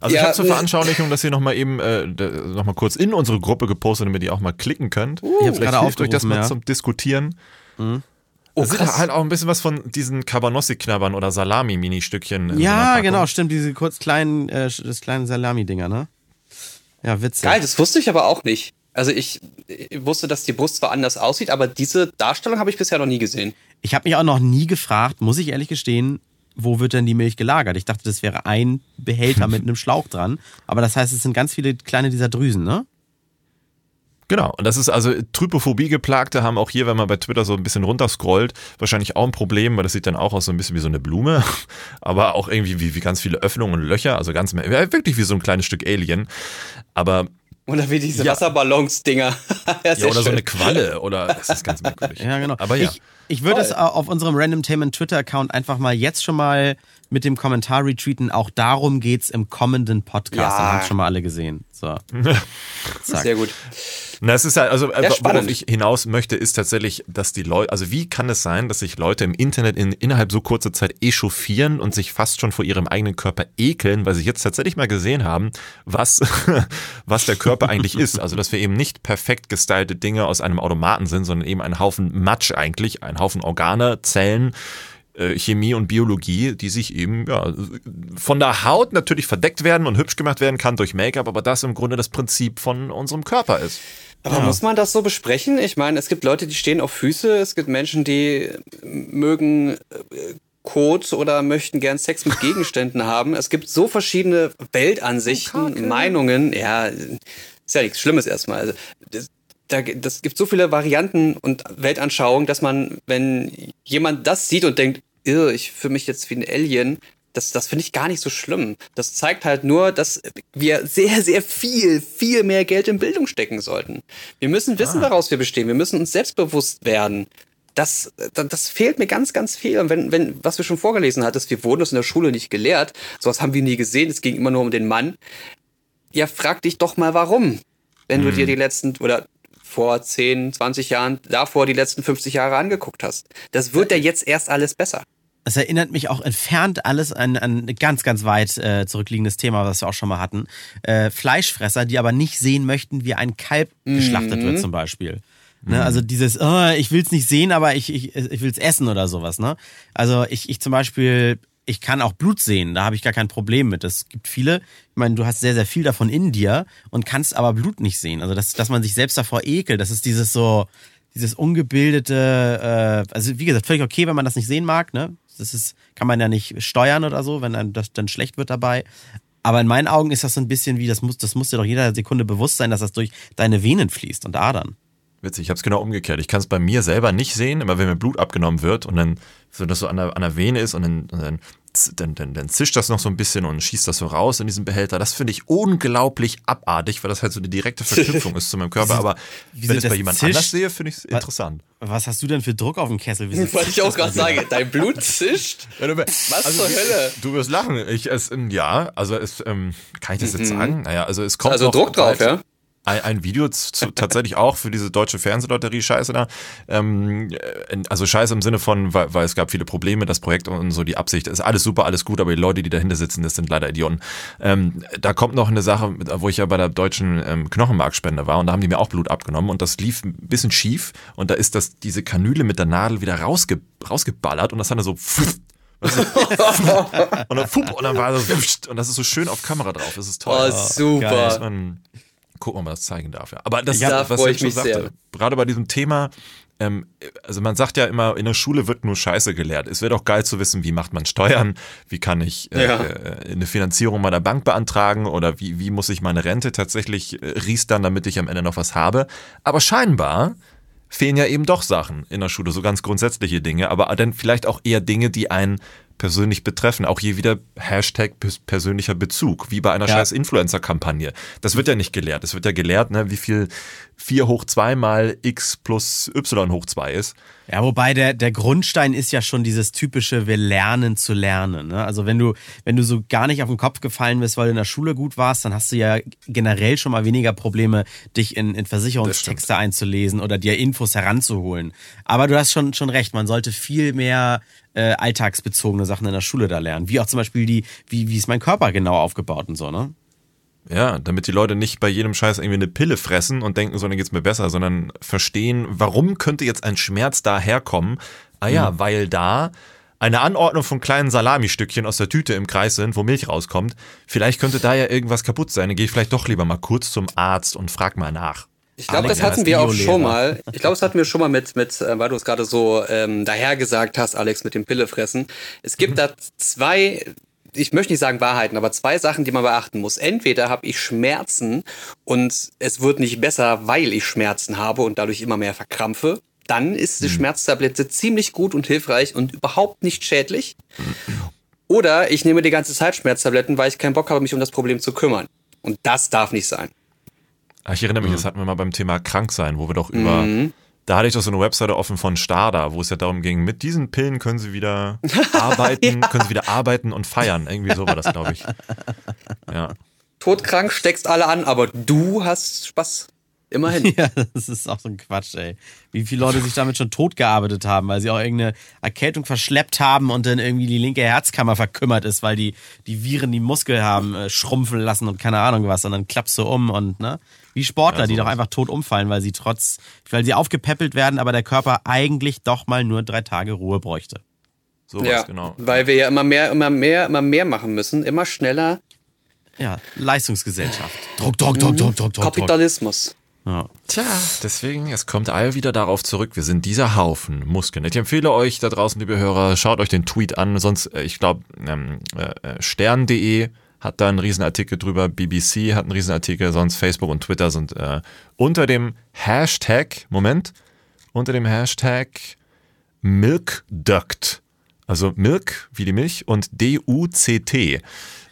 Also ja, ich habe zur äh, Veranschaulichung das hier nochmal eben äh, nochmal kurz in unsere Gruppe gepostet, damit ihr auch mal klicken könnt. Ich hab's Vielleicht gerade euch das mal aufgerufen, ja. zum Diskutieren. Oh, da sind krass. halt auch ein bisschen was von diesen Cabanossi-Knabbern oder Salami-Mini-Stückchen. so Ja, Packung. genau, stimmt, diese kurz kleinen, äh, das kleinen Salami-Dinger, ne? Ja, witzig. Geil, das wusste ich aber auch nicht. Also ich, ich wusste, dass die Brust zwar anders aussieht, aber diese Darstellung habe ich bisher noch nie gesehen. Ich habe mich auch noch nie gefragt, muss ich ehrlich gestehen, wo wird denn die Milch gelagert? Ich dachte, das wäre ein Behälter mit einem Schlauch dran. Aber das heißt, es sind ganz viele kleine dieser Drüsen, ne? Genau, und das ist also Trypophobie-Geplagte haben auch hier, wenn man bei Twitter so ein bisschen runterscrollt, wahrscheinlich auch ein Problem, weil das sieht dann auch aus so ein bisschen wie so eine Blume, aber auch irgendwie wie, wie ganz viele Öffnungen und Löcher, also ganz ja, wirklich wie so ein kleines Stück Alien. Aber Oder wie diese Ja. Wasserballons-Dinger. ja, oder so schön. eine Qualle oder das ist ganz merkwürdig. Ja, genau. Aber ja. Ich, ich würde es auf unserem Randomtainment Twitter-Account einfach mal jetzt schon mal mit dem Kommentar retweeten. Auch darum geht's im kommenden Podcast. Ja. Dann haben schon mal alle gesehen. So. Sehr gut. Na, es ist halt, also äh, Ja, worauf spannend. ich hinaus möchte, ist tatsächlich, dass die Leute, also wie kann es sein, dass sich Leute im Internet in, innerhalb so kurzer Zeit echauffieren und sich fast schon vor ihrem eigenen Körper ekeln, weil sie jetzt tatsächlich mal gesehen haben, was, was der Körper eigentlich ist. Also, dass wir eben nicht perfekt gestylte Dinge aus einem Automaten sind, sondern eben ein Haufen Matsch eigentlich, ein Haufen Organe, Zellen, äh, Chemie und Biologie, die sich eben ja, von der Haut natürlich verdeckt werden und hübsch gemacht werden kann durch Make-up, aber das im Grunde das Prinzip von unserem Körper ist. Aber muss man das so besprechen? Ich meine, es gibt Leute, die stehen auf Füße, es gibt Menschen, die mögen äh, Kot oder möchten gern Sex mit Gegenständen haben. Es gibt so verschiedene Weltansichten, Meinungen. Ja, ist ja nichts Schlimmes erstmal. Also, da, das gibt so viele Varianten und Weltanschauungen, dass man, wenn jemand das sieht und denkt, "Irr, ich fühle mich jetzt wie ein Alien, das, das finde ich gar nicht so schlimm. Das zeigt halt nur, dass wir sehr, sehr viel, viel mehr Geld in Bildung stecken sollten. Wir müssen wissen, woraus wir bestehen. Wir müssen uns selbstbewusst werden. Das, das, das fehlt mir ganz, ganz viel. Und wenn, wenn, was du schon vorgelesen hattest, wir wurden das in der Schule nicht gelehrt. Sowas haben wir nie gesehen. Es ging immer nur um den Mann. Ja, frag dich doch mal, warum. Wenn du dir die letzten, oder vor 10, 20 Jahren, davor die letzten 50 Jahre angeguckt hast. Das wird ja jetzt erst alles besser. Es erinnert mich auch entfernt alles an, an ein ganz, ganz weit äh, zurückliegendes Thema, was wir auch schon mal hatten. Äh, Fleischfresser, die aber nicht sehen möchten, wie ein Kalb geschlachtet wird zum Beispiel. Ne, also dieses, oh, ich will es nicht sehen, aber ich, ich, ich will es essen oder sowas. Ne? Also ich, ich zum Beispiel, ich kann auch Blut sehen, da habe ich gar kein Problem mit. Es gibt viele, ich meine, du hast sehr, sehr viel davon in dir und kannst aber Blut nicht sehen. Also dass, dass man sich selbst davor ekelt, das ist dieses so, dieses ungebildete, äh, also wie gesagt, völlig okay, wenn man das nicht sehen mag, ne? Das ist, kann man ja nicht steuern oder so, wenn einem das dann schlecht wird dabei. Aber in meinen Augen ist das so ein bisschen wie, das muss, das muss dir doch jeder Sekunde bewusst sein, dass das durch deine Venen fließt und Adern. Witzig, ich habe es genau umgekehrt. Ich kann es bei mir selber nicht sehen, immer wenn mir Blut abgenommen wird und dann so das so an der, an der Vene ist und dann, und dann, dann, dann, dann zischt das noch so ein bisschen und schießt das so raus in diesen Behälter. Das finde ich unglaublich abartig, weil das halt so eine direkte Verknüpfung ist zu meinem Körper. Aber wieso wenn ich es das bei jemand zischt? anders sehe, finde ich es interessant. Was hast du denn für Druck auf dem Kessel? Wieso Wollte ich auch gerade sagen, dein Blut zischt. Was zur Hölle? Du wirst lachen. Ich, es, ähm, ja, also es, ähm, kann ich das jetzt sagen? Naja, also es kommt Also noch Druck drauf, bald ja? Ein, ein Video zu, tatsächlich auch für diese deutsche Fernsehlotterie Scheiße da. Ähm, äh, also Scheiße im Sinne von, weil, weil es gab viele Probleme, das Projekt und so die Absicht ist alles super, alles gut, aber die Leute, die dahinter sitzen, das sind leider Idioten. Ähm, da kommt noch eine Sache, wo ich ja bei der deutschen ähm, Knochenmarkspende war und da haben die mir auch Blut abgenommen und das lief ein bisschen schief und da ist das diese Kanüle mit der Nadel wieder rausge, rausgeballert und das hat dann so du? und dann und dann war so und das ist so schön auf Kamera drauf. Das ist toll. Oh, super. man gucken, ob man das zeigen darf. Ja. Aber das Ja, da was ich schon sagte, sehr. gerade bei diesem Thema, ähm, also man sagt ja immer, in der Schule wird nur Scheiße gelehrt. Es wäre doch geil zu wissen, wie macht man Steuern, wie kann ich äh, Ja. äh, eine Finanzierung meiner Bank beantragen oder wie, wie muss ich meine Rente tatsächlich äh, riestern, damit ich am Ende noch was habe. Aber scheinbar fehlen ja eben doch Sachen in der Schule, so ganz grundsätzliche Dinge, aber dann vielleicht auch eher Dinge, die einen persönlich betreffen. Auch hier wieder Hashtag persönlicher Bezug, wie bei einer ja. scheiß Influencer-Kampagne. Das wird ja nicht gelehrt. Es wird ja gelehrt, ne, wie viel 4 hoch 2 mal x plus y hoch 2 ist. Ja, wobei der, der Grundstein ist ja schon dieses typische, wir lernen zu lernen. Ne? Also wenn du, wenn du so gar nicht auf den Kopf gefallen bist, weil du in der Schule gut warst, dann hast du ja generell schon mal weniger Probleme, dich in, in Versicherungstexte einzulesen oder dir Infos heranzuholen. Aber du hast schon, schon recht, man sollte viel mehr äh, alltagsbezogene Sachen in der Schule da lernen. Wie auch zum Beispiel die, wie, wie ist mein Körper genau aufgebaut und so, ne? Ja, damit die Leute nicht bei jedem Scheiß irgendwie eine Pille fressen und denken, so, dann geht's mir besser, sondern verstehen, warum könnte jetzt ein Schmerz daherkommen? Ah ja, mhm. weil da eine Anordnung von kleinen Salamistückchen aus der Tüte im Kreis sind, wo Milch rauskommt. Vielleicht könnte da ja irgendwas kaputt sein. Dann gehe ich vielleicht doch lieber mal kurz zum Arzt und frag mal nach. Ich glaube, das hatten wir auch schon mal. Ich glaube, das hatten wir schon mal mit, mit äh, weil du es gerade so ähm, dahergesagt hast, Alex, mit dem Pillefressen. Es gibt mhm. da zwei ich möchte nicht sagen Wahrheiten, aber zwei Sachen, die man beachten muss. Entweder habe ich Schmerzen und es wird nicht besser, weil ich Schmerzen habe und dadurch immer mehr verkrampfe. Dann ist die mhm. Schmerztablette ziemlich gut und hilfreich und überhaupt nicht schädlich. Oder ich nehme die ganze Zeit Schmerztabletten, weil ich keinen Bock habe, mich um das Problem zu kümmern. Und das darf nicht sein. Ich erinnere mich, mhm. das hatten wir mal beim Thema Kranksein, wo wir doch über mhm. Da hatte ich doch so eine Webseite offen von Stada, wo es ja darum ging, mit diesen Pillen können sie wieder arbeiten, ja. können sie wieder arbeiten und feiern. Irgendwie so war das, glaube ich. Ja. Todkrank, steckst alle an, aber du hast Spaß. Immerhin. Ja, das ist auch so ein Quatsch, ey. Wie viele Leute sich damit schon tot gearbeitet haben, weil sie auch irgendeine Erkältung verschleppt haben und dann irgendwie die linke Herzkammer verkümmert ist, weil die, die Viren die Muskel haben äh, schrumpfen lassen und keine Ahnung was. Und dann klappst du um und, ne? Wie Sportler, ja, die doch einfach tot umfallen, weil sie trotz, weil sie aufgepäppelt werden, aber der Körper eigentlich doch mal nur drei Tage Ruhe bräuchte. So ja, genau. Weil wir ja immer mehr, immer mehr, immer mehr machen müssen, immer schneller. Ja, Leistungsgesellschaft. Druck, Druck, Druck, Druck, Druck, Druck. Kapitalismus. Ja. Tja, deswegen, es kommt all wieder darauf zurück, wir sind dieser Haufen Muskeln. Ich empfehle euch da draußen, liebe Hörer, schaut euch den Tweet an, sonst, äh, ich glaube, ähm, äh, äh stern.de hat da einen Riesenartikel drüber, BBC hat einen Riesenartikel, sonst Facebook und Twitter sind äh, unter dem Hashtag, Moment, unter dem Hashtag Milkduct, also Milk wie die Milch und D-U-C-T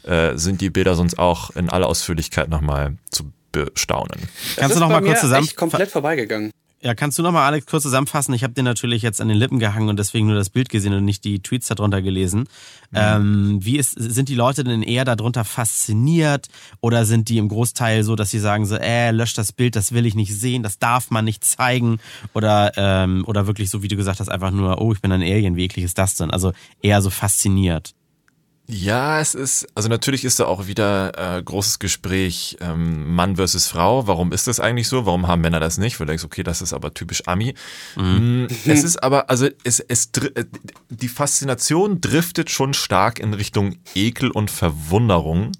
äh, sind die Bilder sonst auch in aller Ausführlichkeit nochmal zu bestaunen. Das Kannst du noch mal kurz zusammen? komplett vorbeigegangen. Ja, kannst du noch mal Alex kurz zusammenfassen? Ich habe den natürlich jetzt an den Lippen gehangen und deswegen nur das Bild gesehen und nicht die Tweets darunter gelesen. Mhm. Ähm, wie ist, sind die Leute denn eher darunter fasziniert oder sind die im Großteil so, dass sie sagen so, äh, lösch das Bild, das will ich nicht sehen, das darf man nicht zeigen oder ähm, oder wirklich so, wie du gesagt hast, einfach nur, oh, ich bin ein Alien, wie eklig ist das denn? Also eher so fasziniert. Ja, es ist, also natürlich ist da auch wieder äh, großes Gespräch ähm, Mann versus Frau. Warum ist das eigentlich so? Warum haben Männer das nicht? Weil du denkst, okay, das ist aber typisch Ami. Mhm. Mm, es ist aber, also es, es, äh, die Faszination driftet schon stark in Richtung Ekel und Verwunderung.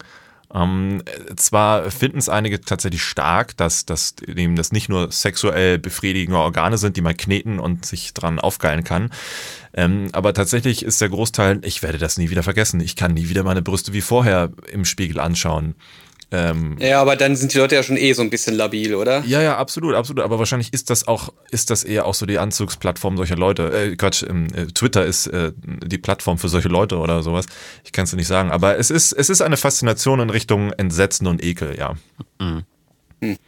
Ähm, zwar finden es einige tatsächlich stark, dass, dass eben das nicht nur sexuell befriedigende Organe sind, die man kneten und sich dran aufgeilen kann. Ähm, aber tatsächlich ist der Großteil, ich werde das nie wieder vergessen. Ich kann nie wieder meine Brüste wie vorher im Spiegel anschauen. Ähm, ja, aber dann sind die Leute ja schon eh so ein bisschen labil, oder? Ja, ja, absolut, absolut. Aber wahrscheinlich ist das auch, ist das eher auch so die Anzugsplattform solcher Leute. Äh, Quatsch, ähm, äh, Twitter ist äh, die Plattform für solche Leute oder sowas. Ich kann es nicht sagen. Aber es ist, es ist eine Faszination in Richtung Entsetzen und Ekel, ja. Mhm. Hm.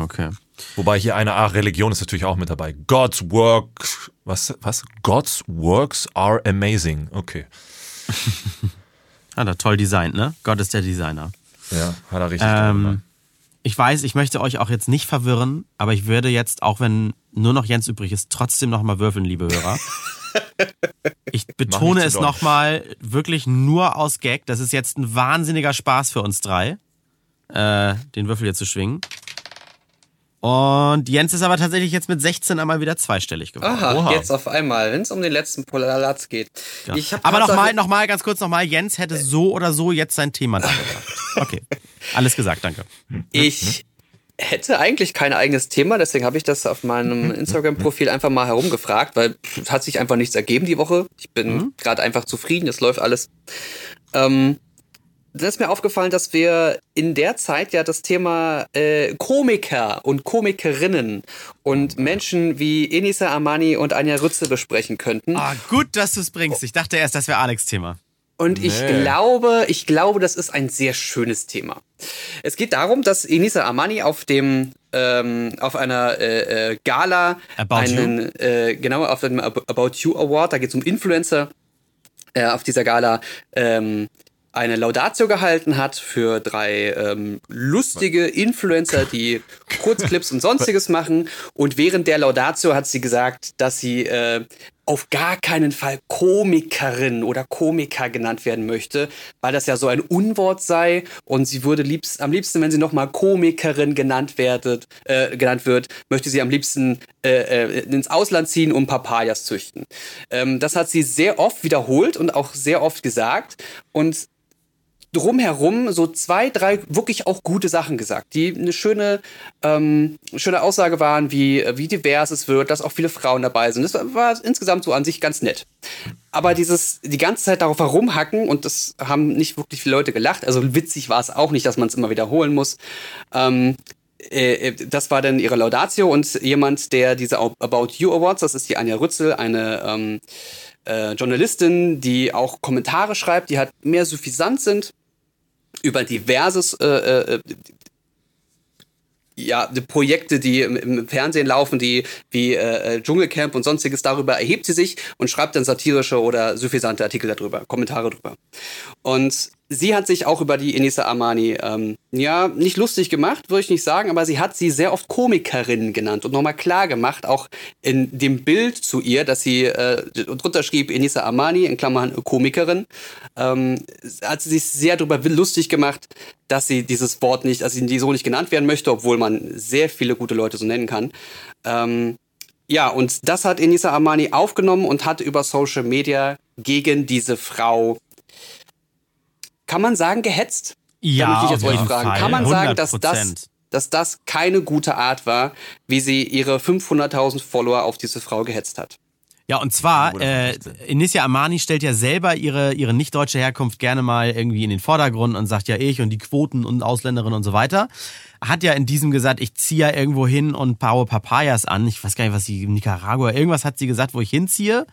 Okay. Wobei hier eine Art Religion ist natürlich auch mit dabei. God's work, was, was? God's works are amazing. Okay. Hat er toll designt, ne? Gott ist der Designer. Ja, hat er richtig ähm, Ich weiß, ich möchte euch auch jetzt nicht verwirren, aber ich würde jetzt, auch wenn nur noch Jens übrig ist, trotzdem nochmal würfeln, liebe Hörer. Ich betone es nochmal, wirklich nur aus Gag. Das ist jetzt ein wahnsinniger Spaß für uns drei, äh, den Würfel jetzt zu schwingen. Und Jens ist aber tatsächlich jetzt mit 16 einmal wieder zweistellig geworden. Aha, Oha. jetzt auf einmal, wenn es um den letzten Polaratz geht. Ja. aber nochmal, nochmal, ganz kurz nochmal, Jens hätte so oder so jetzt sein Thema da gebracht. Okay, alles gesagt, danke. Ich hätte eigentlich kein eigenes Thema, deswegen habe ich das auf meinem Instagram-Profil einfach mal herumgefragt, weil es hat sich einfach nichts ergeben die Woche. Ich bin mhm. gerade einfach zufrieden, es läuft alles. Ähm, dann ist mir aufgefallen, dass wir in der Zeit ja das Thema äh, Komiker und Komikerinnen und Menschen wie Enisa Amani und Anja Rütze besprechen könnten. Ah, gut, dass du es bringst. Ich dachte erst, das wäre Alex Thema. Und ich nee. glaube, ich glaube, das ist ein sehr schönes Thema. Es geht darum, dass Enisa Amani auf dem ähm, auf einer äh, äh Gala About einen äh, genau auf dem About You Award, da geht es um Influencer äh, auf dieser Gala ähm, eine Laudatio gehalten hat für drei ähm, lustige Influencer, die Kurzclips und sonstiges machen. Und während der Laudatio hat sie gesagt, dass sie äh, auf gar keinen Fall Komikerin oder Komiker genannt werden möchte, weil das ja so ein Unwort sei und sie würde liebst, am liebsten, wenn sie nochmal Komikerin genannt, werdet, äh, genannt wird, möchte sie am liebsten äh, äh, ins Ausland ziehen und Papayas züchten. Ähm, das hat sie sehr oft wiederholt und auch sehr oft gesagt und drumherum so zwei, drei wirklich auch gute Sachen gesagt, die eine schöne, ähm, schöne Aussage waren, wie, wie divers es wird, dass auch viele Frauen dabei sind. Das war, war insgesamt so an sich ganz nett. Aber dieses, die ganze Zeit darauf herumhacken, und das haben nicht wirklich viele Leute gelacht, also witzig war es auch nicht, dass man es immer wiederholen muss. Ähm, äh, das war dann ihre Laudatio und jemand, der diese About You Awards, das ist die Anja Rützel, eine ähm, äh, Journalistin, die auch Kommentare schreibt, die halt mehr suffisant sind über diverses äh, äh, ja, die Projekte, die im, im, Fernsehen laufen, die wie äh, äh, Dschungelcamp und sonstiges, darüber erhebt sie sich und schreibt dann satirische oder suffisante Artikel darüber, Kommentare darüber. Und sie hat sich auch über die Enisa Amani, ähm, ja, nicht lustig gemacht, würde ich nicht sagen, aber sie hat sie sehr oft Komikerin genannt und nochmal klar gemacht, auch in dem Bild zu ihr, dass sie äh, drunter schrieb Enisa Amani, in Klammern Komikerin, ähm, hat sie sich sehr darüber lustig gemacht, dass sie dieses Wort nicht, dass sie so nicht genannt werden möchte, obwohl man sehr viele gute Leute so nennen kann. Ähm, ja, und das hat Enisa Amani aufgenommen und hat über Social Media gegen diese Frau kann man sagen, gehetzt? Ja, da möchte ich jetzt euch fragen. Fall. Kann man sagen, dass das, dass das keine gute Art war, wie sie ihre 500.000 Follower auf diese Frau gehetzt hat? Ja, und zwar, äh, Inissia Amani stellt ja selber ihre, ihre nicht deutsche Herkunft gerne mal irgendwie in den Vordergrund und sagt ja ich und die Quoten und Ausländerinnen und so weiter. Hat ja in diesem gesagt, ich ziehe ja irgendwo hin und baue Papayas an. Ich weiß gar nicht, was sie, Nicaragua, irgendwas hat sie gesagt, wo ich hinziehe.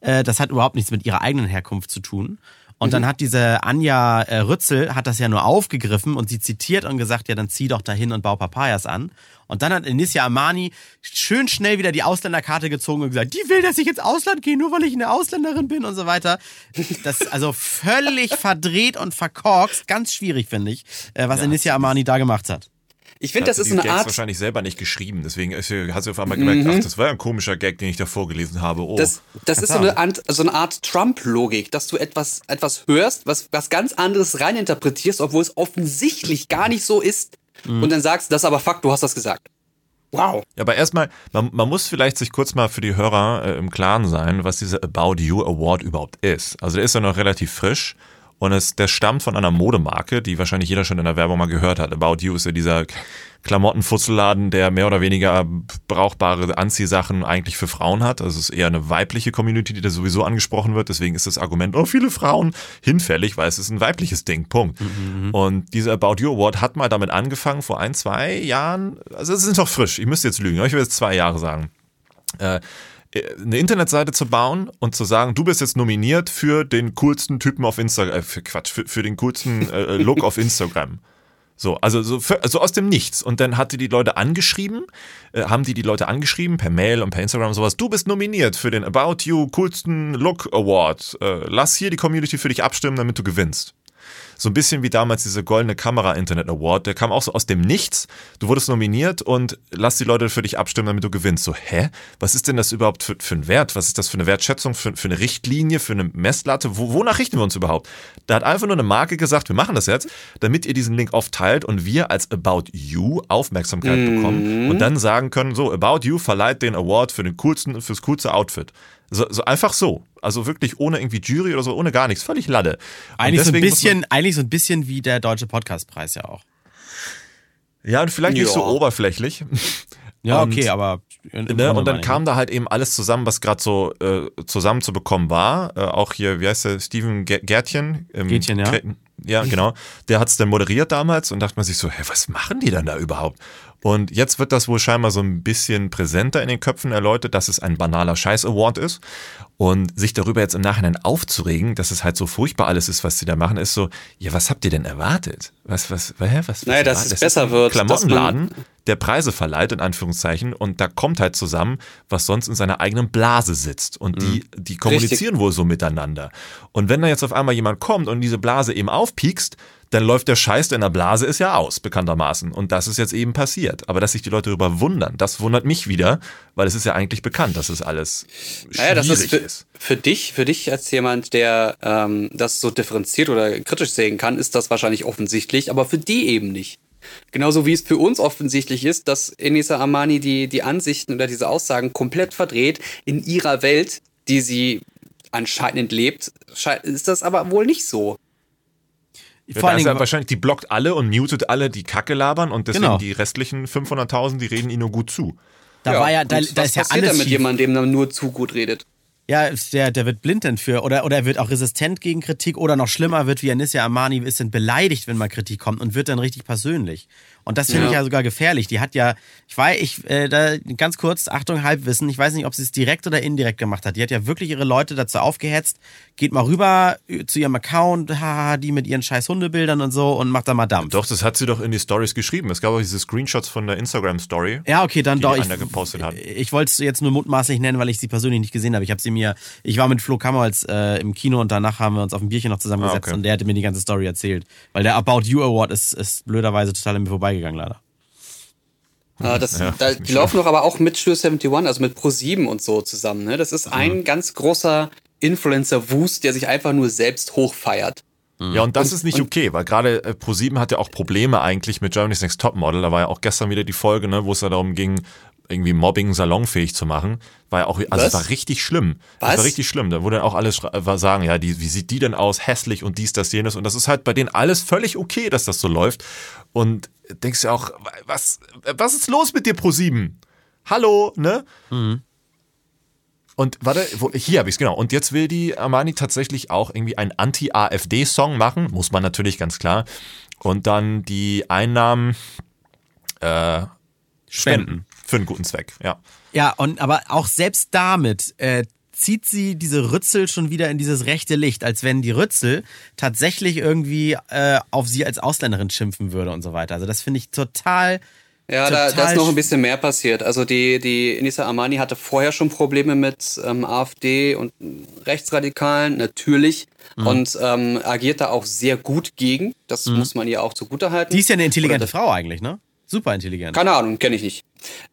Äh, das hat überhaupt nichts mit ihrer eigenen Herkunft zu tun. Und mhm. dann hat diese Anja äh, Rützel hat das ja nur aufgegriffen und sie zitiert und gesagt, ja, dann zieh doch dahin und bau Papayas an. Und dann hat Inicia Amani schön schnell wieder die Ausländerkarte gezogen und gesagt, die will, dass ich ins Ausland gehe, nur weil ich eine Ausländerin bin und so weiter. Das ist also völlig verdreht und verkorkst. Ganz schwierig, finde ich, äh, was ja, Inicia Amani da gemacht hat. Ich finde, das ist eine Gags Art. wahrscheinlich selber nicht geschrieben, deswegen hat sie auf einmal gemerkt, mhm. ach, das war ja ein komischer Gag, den ich da vorgelesen habe. Oh. Das, das ist so eine, Art, so eine Art Trump-Logik, dass du etwas, etwas hörst, was, was ganz anderes reininterpretierst, obwohl es offensichtlich gar nicht so ist. Mhm. Und dann sagst, das ist aber Fakt, du hast das gesagt. Wow. Ja, aber erstmal, man, man muss vielleicht sich kurz mal für die Hörer äh, im Klaren sein, was dieser About You Award überhaupt ist. Also der ist ja noch relativ frisch. Und es, der stammt von einer Modemarke, die wahrscheinlich jeder schon in der Werbung mal gehört hat. About You ist ja dieser Klamottenfutzelladen, der mehr oder weniger brauchbare Anziehsachen eigentlich für Frauen hat. Also es ist eher eine weibliche Community, die da sowieso angesprochen wird. Deswegen ist das Argument, oh, viele Frauen, hinfällig, weil es ist ein weibliches Ding. Punkt. Mhm. mhm. Und dieser About You Award hat mal damit angefangen vor ein, zwei Jahren. Also es ist noch frisch. Ich müsste jetzt lügen, aber ich will jetzt zwei Jahre sagen. Äh, eine Internetseite zu bauen und zu sagen, du bist jetzt nominiert für den coolsten Typen auf Instagram, äh, für Quatsch, für, für den coolsten äh, Look auf Instagram. So, also so für, also aus dem Nichts. Und dann hatte die Leute angeschrieben, äh, haben die die Leute angeschrieben per Mail und per Instagram und sowas. Du bist nominiert für den About You coolsten Look Award. Äh, lass hier die Community für dich abstimmen, damit du gewinnst. So ein bisschen wie damals diese Goldene Kamera Internet Award. Der kam auch so aus dem Nichts. Du wurdest nominiert und lass die Leute für dich abstimmen, damit du gewinnst. So, hä? Was ist denn das überhaupt für, für ein Wert? Was ist das für eine Wertschätzung, für, für eine Richtlinie, für eine Messlatte? Wo, wonach richten wir uns überhaupt? Da hat einfach nur eine Marke gesagt, wir machen das jetzt, damit ihr diesen Link oft teilt und wir als About You Aufmerksamkeit mhm. bekommen und dann sagen können, so, About You verleiht den Award für den coolsten, fürs coolste Outfit. So, so einfach so. Also wirklich ohne irgendwie Jury oder so, ohne gar nichts. Völlig Lade. Eigentlich so, ein bisschen, eigentlich so ein bisschen wie der Deutsche Podcastpreis ja auch. Ja, und vielleicht ja. nicht so oberflächlich. Ja, und, okay, aber. Ne, und dann kam da halt eben alles zusammen, was gerade so äh, zusammenzubekommen war. Äh, auch hier, wie heißt der, Steven Gärtchen? Ähm, Gärtchen, ja. ja, genau. Der hat es dann moderiert damals und dachte man sich so, hä, was machen die denn da überhaupt? Und jetzt wird das wohl scheinbar so ein bisschen präsenter in den Köpfen erläutert, dass es ein banaler Scheiß-Award ist. Und sich darüber jetzt im Nachhinein aufzuregen, dass es halt so furchtbar alles ist, was sie da machen, ist so, ja, was habt ihr denn erwartet? Was, was, hä, was? Naja, dass was, es besser ist wird. Klamottenladen, der Preise verleiht, in Anführungszeichen, und da kommt halt zusammen, was sonst in seiner eigenen Blase sitzt. Und die, die kommunizieren wohl so miteinander. Und wenn da jetzt auf einmal jemand kommt und diese Blase eben aufpiekst, dann läuft der Scheiß, der in der Blase ist ja aus, bekanntermaßen. Und das ist jetzt eben passiert. Aber dass sich die Leute darüber wundern, das wundert mich wieder, weil es ist ja eigentlich bekannt, dass es alles schwierig naja, das ist für, ist. Für dich, für dich als jemand, der ähm, das so differenziert oder kritisch sehen kann, ist das wahrscheinlich offensichtlich, aber für die eben nicht. Genauso wie es für uns offensichtlich ist, dass Enisa Amani die, die Ansichten oder diese Aussagen komplett verdreht in ihrer Welt, die sie anscheinend lebt, ist das aber wohl nicht so. Vor allen Dingen, wahrscheinlich, die blockt alle und mutet alle, die Kacke labern und deswegen Genau. die restlichen 500.000, die reden ihnen nur gut zu. Da war ja, da, und da was ist ja passiert alles dann mit jemandem, dem dann nur zu gut redet? Ja, der, der wird blind dann für oder, oder er wird auch resistent gegen Kritik oder noch schlimmer wird wie Anissia Amani ist dann beleidigt, wenn mal Kritik kommt und wird dann richtig persönlich. Und das finde Ja. ich ja sogar gefährlich. Die hat ja, ich weiß, ich, äh, da, ganz kurz, Achtung, Halbwissen, ich weiß nicht, ob sie es direkt oder indirekt gemacht hat. Die hat ja wirklich ihre Leute dazu aufgehetzt, geht mal rüber äh, zu ihrem Account, haha, die mit ihren scheiß Hundebildern und so und macht da mal Dampf. Doch, das hat sie doch in die Stories geschrieben. Es gab auch diese Screenshots von der Instagram-Story. Ja, okay, dann die doch. Ich, einer gepostet hat. ich wollte es jetzt nur mutmaßlich nennen, weil ich sie persönlich nicht gesehen habe. Ich habe sie mir, ich war mit Flo Kammerls äh, im Kino und danach haben wir uns auf ein Bierchen noch zusammengesetzt Ah, okay. und der hatte mir die ganze Story erzählt. Weil der About You Award ist, ist blöderweise total an mir vorbeigegangen, leider. Äh, das, Ja, da, die laufen doch aber auch mit Studio 71, also mit Pro7 und so zusammen. Ne? Das ist Mhm. ein ganz großer Influencer-Wust, der sich einfach nur selbst hochfeiert. Ja, und das Und- ist nicht okay, weil gerade äh, ProSieben hat ja auch Probleme eigentlich mit Germany's Next Topmodel. Da war ja auch gestern wieder die Folge, ne, wo es ja darum ging, irgendwie Mobbing salonfähig zu machen. War ja auch, also es war richtig schlimm. Was? Es war richtig schlimm. Da wurde dann auch alles war sagen, ja, die, wie sieht die denn aus? Hässlich und dies, das, jenes. Und das ist halt bei denen alles völlig okay, dass das so läuft. Und denkst du auch, was, was ist los mit dir, ProSieben? Hallo, ne? Und warte, wo, hier habe ich es genau. Und jetzt will die Armani tatsächlich auch irgendwie einen Anti-AfD-Song machen. Muss man natürlich ganz klar. Und dann die Einnahmen äh, spenden. Für einen guten Zweck, ja. Ja, und aber auch selbst damit äh, zieht sie diese Rützel schon wieder in dieses rechte Licht, als wenn die Rützel tatsächlich irgendwie äh, auf sie als Ausländerin schimpfen würde und so weiter. Also das finde ich total. Ja, da, da ist noch ein bisschen mehr passiert. Also die, die Inisa Amani hatte vorher schon Probleme mit ähm, AfD und Rechtsradikalen, natürlich. Mhm. Und ähm, agiert da auch sehr gut gegen. Das muss man ihr auch zugutehalten. Die ist ja eine intelligente Frau eigentlich, ne? Super intelligent. Keine Ahnung, kenne ich nicht.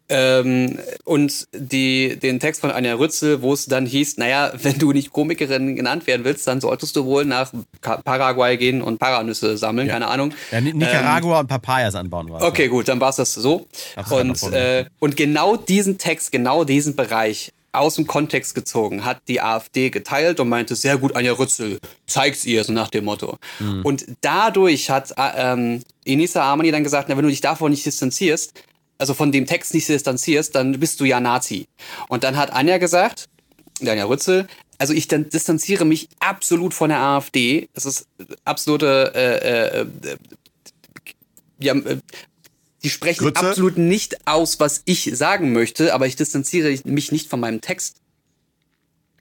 Ähm, und die, den Text von Anja Rützel, wo es dann hieß, naja, wenn du nicht Komikerin genannt werden willst, dann solltest du wohl nach Paraguay gehen und Paranüsse sammeln, keine Ahnung. Ja, Ni- Nicaragua und Papayas anbauen war. Ähm, Okay, gut, dann war es das so. Absolut Und, äh, und genau diesen Text, genau diesen Bereich aus dem Kontext gezogen, hat die AfD geteilt und meinte, sehr gut, Anja Rützel, zeig's ihr, so nach dem Motto. Mhm. Und dadurch hat äh, ähm, Enisa Armani dann gesagt, na, wenn du dich davon nicht distanzierst, also von dem Text nicht distanzierst, dann bist du ja Nazi. Und dann hat Anja gesagt, Anja Rützel, also ich dann distanziere mich absolut von der AfD. Das ist absolute äh, äh, äh, ja, äh, die sprechen Grütze? absolut nicht aus, was ich sagen möchte, aber ich distanziere mich nicht von meinem Text.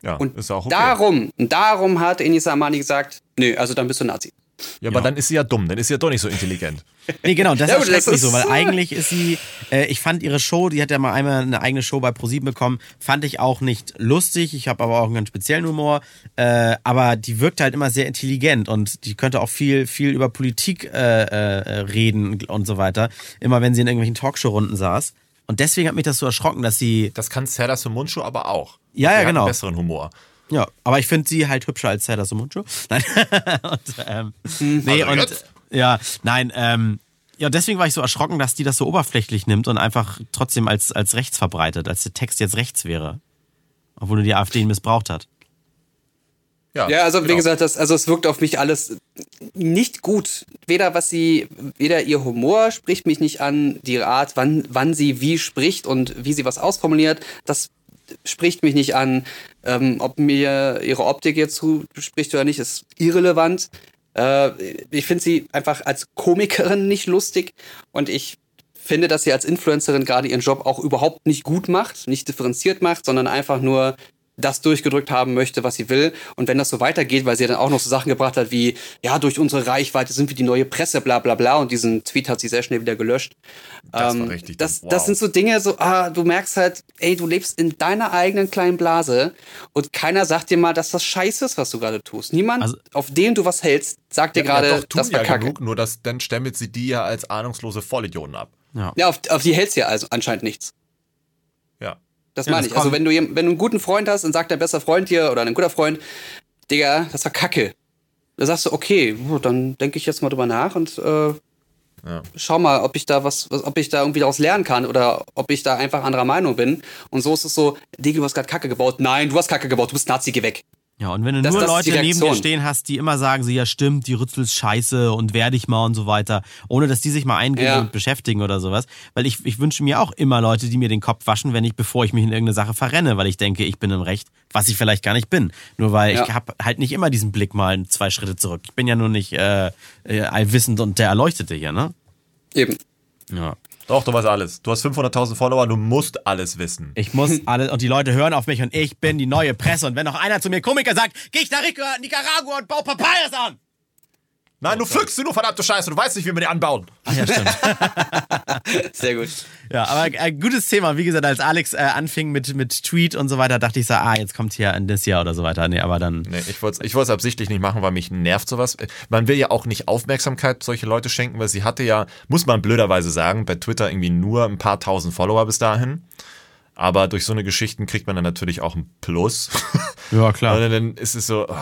Ja, Und ist auch okay. darum, darum hat Enisa Amani gesagt, nö, also dann bist du Nazi. Ja, aber dann ist sie ja dumm, dann ist sie ja doch nicht so intelligent. Nee, genau, das Ja, das mich so, ist- weil eigentlich ist sie, äh, ich fand ihre Show, die hat ja mal einmal eine eigene Show bei ProSieben bekommen, fand ich auch nicht lustig, ich habe aber auch einen ganz speziellen Humor, äh, aber die wirkt halt immer sehr intelligent und die könnte auch viel, viel über Politik äh, äh, reden und so weiter, immer wenn sie in irgendwelchen Talkshow-Runden saß. Und deswegen hat mich das so erschrocken, dass sie, Das kann Serda Mundschuh aber auch. Ja, ja, Der hat genau. Einen besseren Humor. Ja, aber ich finde sie halt hübscher als Seda Sumunchu. Nein, und, ähm, nee, Also und, ja, nein, ähm, ja, deswegen war ich so erschrocken, dass die das so oberflächlich nimmt und einfach trotzdem als, als rechts verbreitet, als der Text jetzt rechts wäre. Obwohl nur die AfD ihn missbraucht hat. Ja, also wie genau. gesagt, das, also es wirkt auf mich alles nicht gut. Weder was sie, weder ihr Humor spricht mich nicht an, die Art, wann, wann sie wie spricht und wie sie was ausformuliert, das spricht mich nicht an. Ähm, ob mir ihre Optik jetzt zuspricht oder nicht, ist irrelevant. Äh, ich finde sie einfach als Komikerin nicht lustig und ich finde, dass sie als Influencerin gerade ihren Job auch überhaupt nicht gut macht, nicht differenziert macht, sondern einfach nur das durchgedrückt haben möchte, was sie will. Und wenn das so weitergeht, weil sie dann auch noch so Sachen gebracht hat wie, ja, durch unsere Reichweite sind wir die neue Presse, bla bla bla. Und diesen Tweet hat sie sehr schnell wieder gelöscht. Das ähm, war richtig. Das, wow. das sind so Dinge, so, ah, du merkst halt, ey, du lebst in deiner eigenen kleinen Blase und keiner sagt dir mal, dass das scheiße ist, was du gerade tust. Niemand, also, auf dem du was hältst, sagt dir ja, gerade, ja, das war ja Kacke. Genug, nur das, dann stempelt sie die ja als ahnungslose Vollidioten ab. Ja, ja auf, auf die hältst du ja also anscheinend nichts. Das ja, meine das ich. Also wenn du, wenn du einen guten Freund hast und sagt dein bester Freund dir oder ein guter Freund, Digga, das war Kacke. Da sagst du, okay, dann denke ich jetzt mal drüber nach und äh, ja. schau mal, ob ich da was, ob ich da irgendwie daraus lernen kann oder ob ich da einfach anderer Meinung bin. Und so ist es so, Digga, du hast gerade Kacke gebaut. Nein, du hast Kacke gebaut, du bist Nazi, geh weg. Ja, und wenn du das, nur das Leute neben dir stehen hast, die immer sagen, sie ja stimmt, die Rützel ist scheiße und werde ich mal und so weiter, ohne dass die sich mal eingehen ja. und beschäftigen oder sowas. Weil ich, ich wünsche mir auch immer Leute, die mir den Kopf waschen, wenn ich, bevor ich mich in irgendeine Sache verrenne, weil ich denke, ich bin im Recht, was ich vielleicht gar nicht bin. Nur weil ja. ich habe halt nicht immer diesen Blick mal zwei Schritte zurück. Ich bin ja nur nicht äh, äh, allwissend und der Erleuchtete hier, ne? Eben. Ja. Doch, du weißt alles. Du hast 500.000 Follower, du musst alles wissen. Ich muss alles und die Leute hören auf mich und ich bin die neue Presse. Und wenn noch einer zu mir Komiker sagt, geh ich nach Nicaragua und bau Papayas an. Nein, du pflückst sie nur, verdammte Scheiße. Du weißt nicht, wie wir die anbauen. Ach ja, stimmt. Sehr gut. Ja, aber ein äh, gutes Thema. Wie gesagt, als Alex äh, anfing mit, mit Tweet und so weiter, dachte ich so, ah, jetzt kommt hier ein Jahr oder so weiter. Nee, aber dann. Nee, ich wollte es ich absichtlich nicht machen, weil mich nervt sowas. Man will ja auch nicht Aufmerksamkeit solche Leute schenken, weil sie hatte ja, muss man blöderweise sagen, bei Twitter irgendwie nur ein paar tausend Follower bis dahin. Aber durch so eine Geschichten kriegt man dann natürlich auch ein Plus. Ja, klar. Und dann ist es so. Oh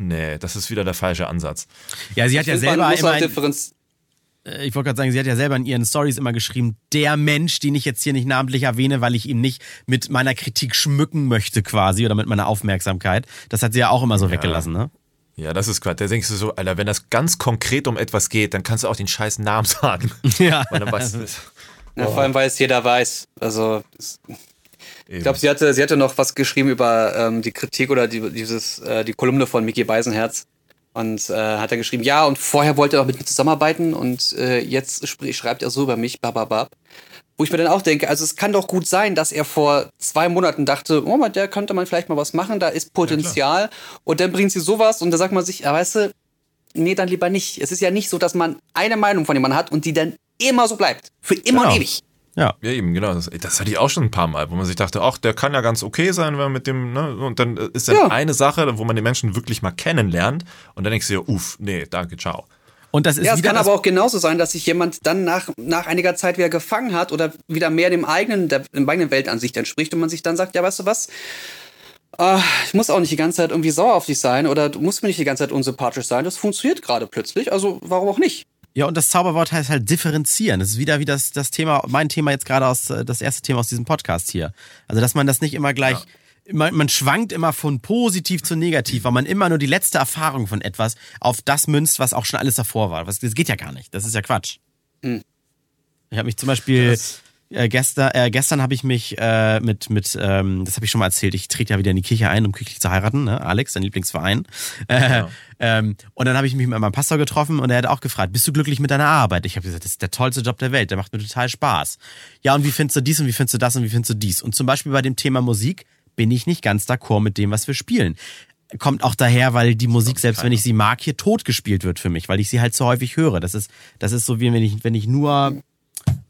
Nee, das ist wieder der falsche Ansatz. Ja, sie hat ich ja selber immer. Ein, äh, ich wollte gerade sagen, sie hat ja selber in ihren Stories immer geschrieben, der Mensch, den ich jetzt hier nicht namentlich erwähne, weil ich ihn nicht mit meiner Kritik schmücken möchte quasi oder mit meiner Aufmerksamkeit. Das hat sie ja auch immer so ja. weggelassen, ne? Ja, das ist Quatsch. Da denkst du so, Alter, wenn das ganz konkret um etwas geht, dann kannst du auch den scheiß Namen sagen. Ja. Weil dann weißt du, ja, vor allem, weil es jeder weiß. Also, ich glaube, sie hatte, sie hatte noch was geschrieben über ähm, die Kritik oder die, dieses, äh, die Kolumne von Mickey Beisenherz. Und äh, hat er geschrieben, ja, und vorher wollte er auch mit mir zusammenarbeiten und äh, jetzt schreibt er so über mich, bababab. Wo ich mir dann auch denke, also es kann doch gut sein, dass er vor zwei Monaten dachte, oh, der könnte man vielleicht mal was machen, da ist Potenzial. Ja, und dann bringt sie sowas und da sagt man sich, ja, weißt du, nee, dann lieber nicht. Es ist ja nicht so, dass man eine Meinung von jemandem hat und die dann immer so bleibt. Für immer genau. und ewig. Ja. Ja, eben, genau. Das, das, hatte ich auch schon ein paar Mal, wo man sich dachte, ach, der kann ja ganz okay sein, wenn man mit dem, ne, und dann ist dann ja. eine Sache, wo man den Menschen wirklich mal kennenlernt und dann denkst du dir, uff, nee, danke, ciao. Und das ist ja, es kann aber auch genauso sein, dass sich jemand dann nach, nach einiger Zeit wieder gefangen hat oder wieder mehr dem eigenen, der, dem eigenen Weltansicht entspricht und man sich dann sagt, ja, weißt du was, Uh, ich muss auch nicht die ganze Zeit irgendwie sauer auf dich sein oder du musst mir nicht die ganze Zeit unsympathisch sein. Das funktioniert gerade plötzlich, also warum auch nicht? Ja, und das Zauberwort heißt halt differenzieren. Das ist wieder wie das, das Thema, mein Thema jetzt gerade aus, äh, das erste Thema aus diesem Podcast hier. Also, dass man das nicht immer gleich, ja. man, man schwankt immer von positiv zu negativ, weil man immer nur die letzte Erfahrung von etwas auf das münzt, was auch schon alles davor war. Das geht ja gar nicht. Das ist ja Quatsch. Hm. Ich habe mich zum Beispiel, das äh, gestern, äh, gestern habe ich mich äh, mit, mit ähm, das habe ich schon mal erzählt, ich trete ja wieder in die Kirche ein, um kirchlich zu heiraten, ne? Alex, dein Lieblingsverein. Ja. ähm, und dann habe ich mich mit meinem Pastor getroffen und er hat auch gefragt, bist du glücklich mit deiner Arbeit? Ich habe gesagt, das ist der tollste Job der Welt, der macht mir total Spaß. Ja, und wie findest du dies und wie findest du das und wie findest du dies? Und zum Beispiel bei dem Thema Musik bin ich nicht ganz d'accord mit dem, was wir spielen kommt auch daher, weil die Musik, selbst wenn ich sie mag, hier tot gespielt wird für mich, weil ich sie halt so häufig höre. Das ist, das ist so wie wenn ich, wenn ich nur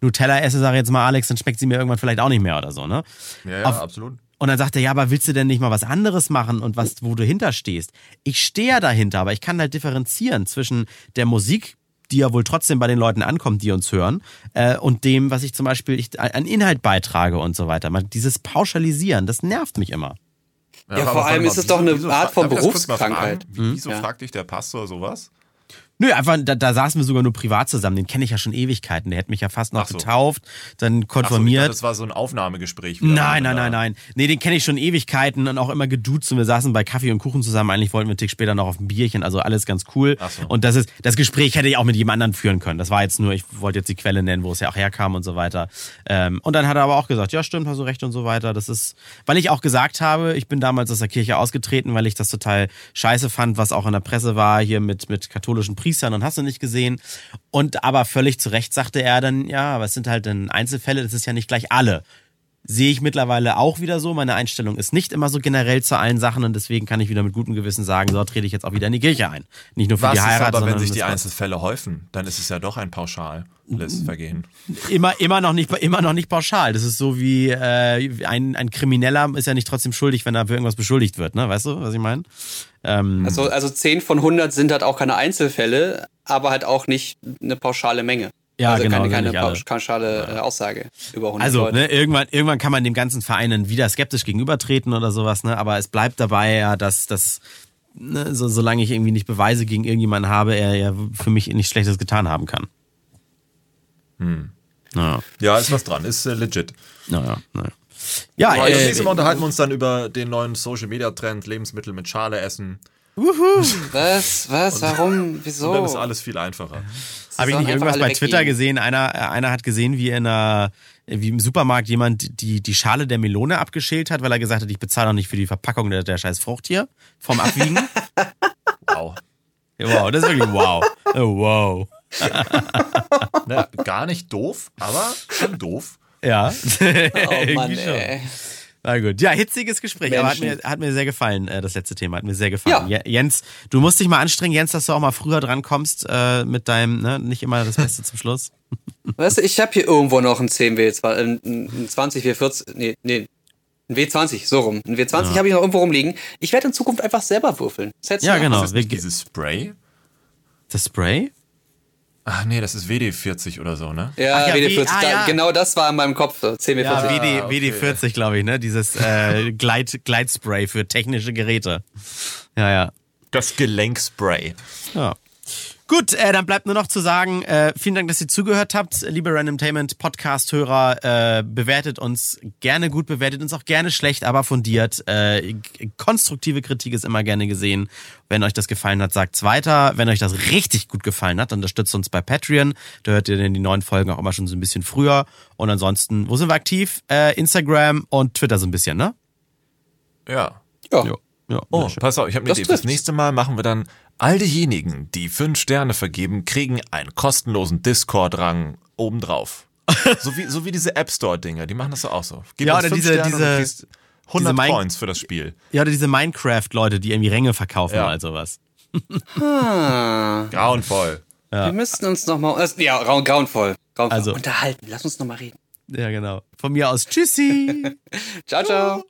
Nutella esse, sage ich jetzt mal Alex, dann schmeckt sie mir irgendwann vielleicht auch nicht mehr oder so, ne? Ja, ja Auf, absolut. Und dann sagt er, ja, aber willst du denn nicht mal was anderes machen und was, wo du hinterstehst? Ich stehe ja dahinter, aber ich kann halt differenzieren zwischen der Musik, die ja wohl trotzdem bei den Leuten ankommt, die uns hören, äh, und dem, was ich zum Beispiel ich, an Inhalt beitrage und so weiter. dieses Pauschalisieren, das nervt mich immer. Ja, ja vor allem ist es doch eine wieso, Art von Berufskrankheit. Wieso ja. fragt dich der Pastor sowas? Nö, einfach, da, da saßen wir sogar nur privat zusammen. Den kenne ich ja schon Ewigkeiten. Der hätte mich ja fast noch so. getauft, dann Ach so, dachte, das war so ein Aufnahmegespräch. Nein, nein, nein, nein. Nee, den kenne ich schon Ewigkeiten und auch immer geduzt und wir saßen bei Kaffee und Kuchen zusammen. Eigentlich wollten wir einen Tick später noch auf ein Bierchen, also alles ganz cool. So. Und das ist, das Gespräch hätte ich auch mit jemand anderen führen können. Das war jetzt nur, ich wollte jetzt die Quelle nennen, wo es ja auch herkam und so weiter. Ähm, und dann hat er aber auch gesagt, ja stimmt, hast du recht und so weiter. Das ist, weil ich auch gesagt habe, ich bin damals aus der Kirche ausgetreten, weil ich das total scheiße fand, was auch in der Presse war, hier mit, mit katholischen Priestern und hast du nicht gesehen. Und aber völlig zu Recht sagte er dann, ja, aber es sind halt dann Einzelfälle, das ist ja nicht gleich alle sehe ich mittlerweile auch wieder so. Meine Einstellung ist nicht immer so generell zu allen Sachen und deswegen kann ich wieder mit gutem Gewissen sagen, so trete ich jetzt auch wieder in die Kirche ein. Nicht nur für Was die ist Heirat, aber, wenn sich die Einzelfälle häufen? Dann ist es ja doch ein pauschales Vergehen. immer immer noch nicht immer noch nicht pauschal. Das ist so wie äh, ein, ein Krimineller ist ja nicht trotzdem schuldig, wenn er für irgendwas beschuldigt wird, ne? Weißt du, was ich meine? Ähm, Also, also 10 von 100 sind halt auch keine Einzelfälle, aber halt auch nicht eine pauschale Menge. Ja, also genau, keine, sind keine pausch- pauschale äh, Aussage über 100 Also, Leute. ne, irgendwann, irgendwann kann man dem ganzen Vereinen wieder skeptisch gegenübertreten oder sowas, ne? Aber es bleibt dabei ja, dass das, ne, so, solange ich irgendwie nicht Beweise gegen irgendjemanden habe, er ja für mich nichts Schlechtes getan haben kann. Hm. Ja, Ja, ist was dran, ist äh, legit. naja, naja. Ja, das äh, nächste Mal unterhalten wir uns dann über den neuen Social Media Trend, Lebensmittel mit Schale essen. Was? Was? Warum? Wieso? Und dann ist alles viel einfacher. Habe ich nicht irgendwas bei Twitter gesehen? Einer, äh, einer hat gesehen, wie in einer, wie im Supermarkt jemand die, die Schale der Melone abgeschält hat, weil er gesagt hat, ich bezahle auch nicht für die Verpackung der, der scheiß Frucht hier vom Abwiegen. Wow. wow, das ist wirklich wow. Oh, wow. Ne, gar nicht doof, aber schon doof. Ja. Oh Mann, ey. Na gut. Ja, hitziges Gespräch, aber hat mir, hat mir sehr gefallen, äh, das letzte Thema. Hat mir sehr gefallen. Ja. Jens, du musst dich mal anstrengen, Jens, dass du auch mal früher dran kommst äh, mit deinem, ne, nicht immer das Beste zum Schluss. Weißt du, ich habe hier irgendwo noch ein 10W, ein, ein 20, W40, nee, nee, ein W20, so rum. Ein W20 habe ich noch irgendwo rumliegen. Ich werde in Zukunft einfach selber würfeln. Du Ja, genau. Dieses Spray? Das Spray? Ach nee, das ist WD40 oder so, ne? Ja, ja, WD40. wie- ah, da, ja. Genau das war in meinem Kopf. so, 10W40. Ja, WD, Ah, okay. WD40, glaube ich, ne? Dieses äh, Gleit, Gleitspray für technische Geräte. Ja, ja. Das Gelenkspray. Ja. Gut, äh, dann bleibt nur noch zu sagen, äh, vielen Dank, dass ihr zugehört habt, liebe Randomtainment Podcast-Hörer. Äh, bewertet uns gerne gut, bewertet uns auch gerne schlecht, aber fundiert. Äh, konstruktive Kritik ist immer gerne gesehen. Wenn euch das gefallen hat, sagt's weiter. Wenn euch das richtig gut gefallen hat, dann unterstützt uns bei Patreon. Da hört ihr dann die neuen Folgen auch immer schon so ein bisschen früher. Und ansonsten, wo sind wir aktiv? Äh, Instagram und Twitter so ein bisschen, ne? Ja. Ja. Ja. ja Oh, pass auf, ich habe eine Das Idee. Das trifft's. nächste Mal machen wir dann, all diejenigen, die fünf Sterne vergeben, kriegen einen kostenlosen Discord-Rang obendrauf. so, wie, so wie diese App Store-Dinger, die machen das auch so. Gib Ja, uns oder fünf diese- Sterne und du diese- kriegst 100 diese Coins für das Spiel. Ja, oder diese Minecraft-Leute, die irgendwie Ränge verkaufen Ja. oder sowas. Ah, Grauenvoll. Wir müssten uns nochmal. Äh, ja, grau- grauenvoll. grauenvoll. Also- Unterhalten. Lass uns nochmal reden. Ja, genau. Von mir aus Tschüssi. Ciao, ciao.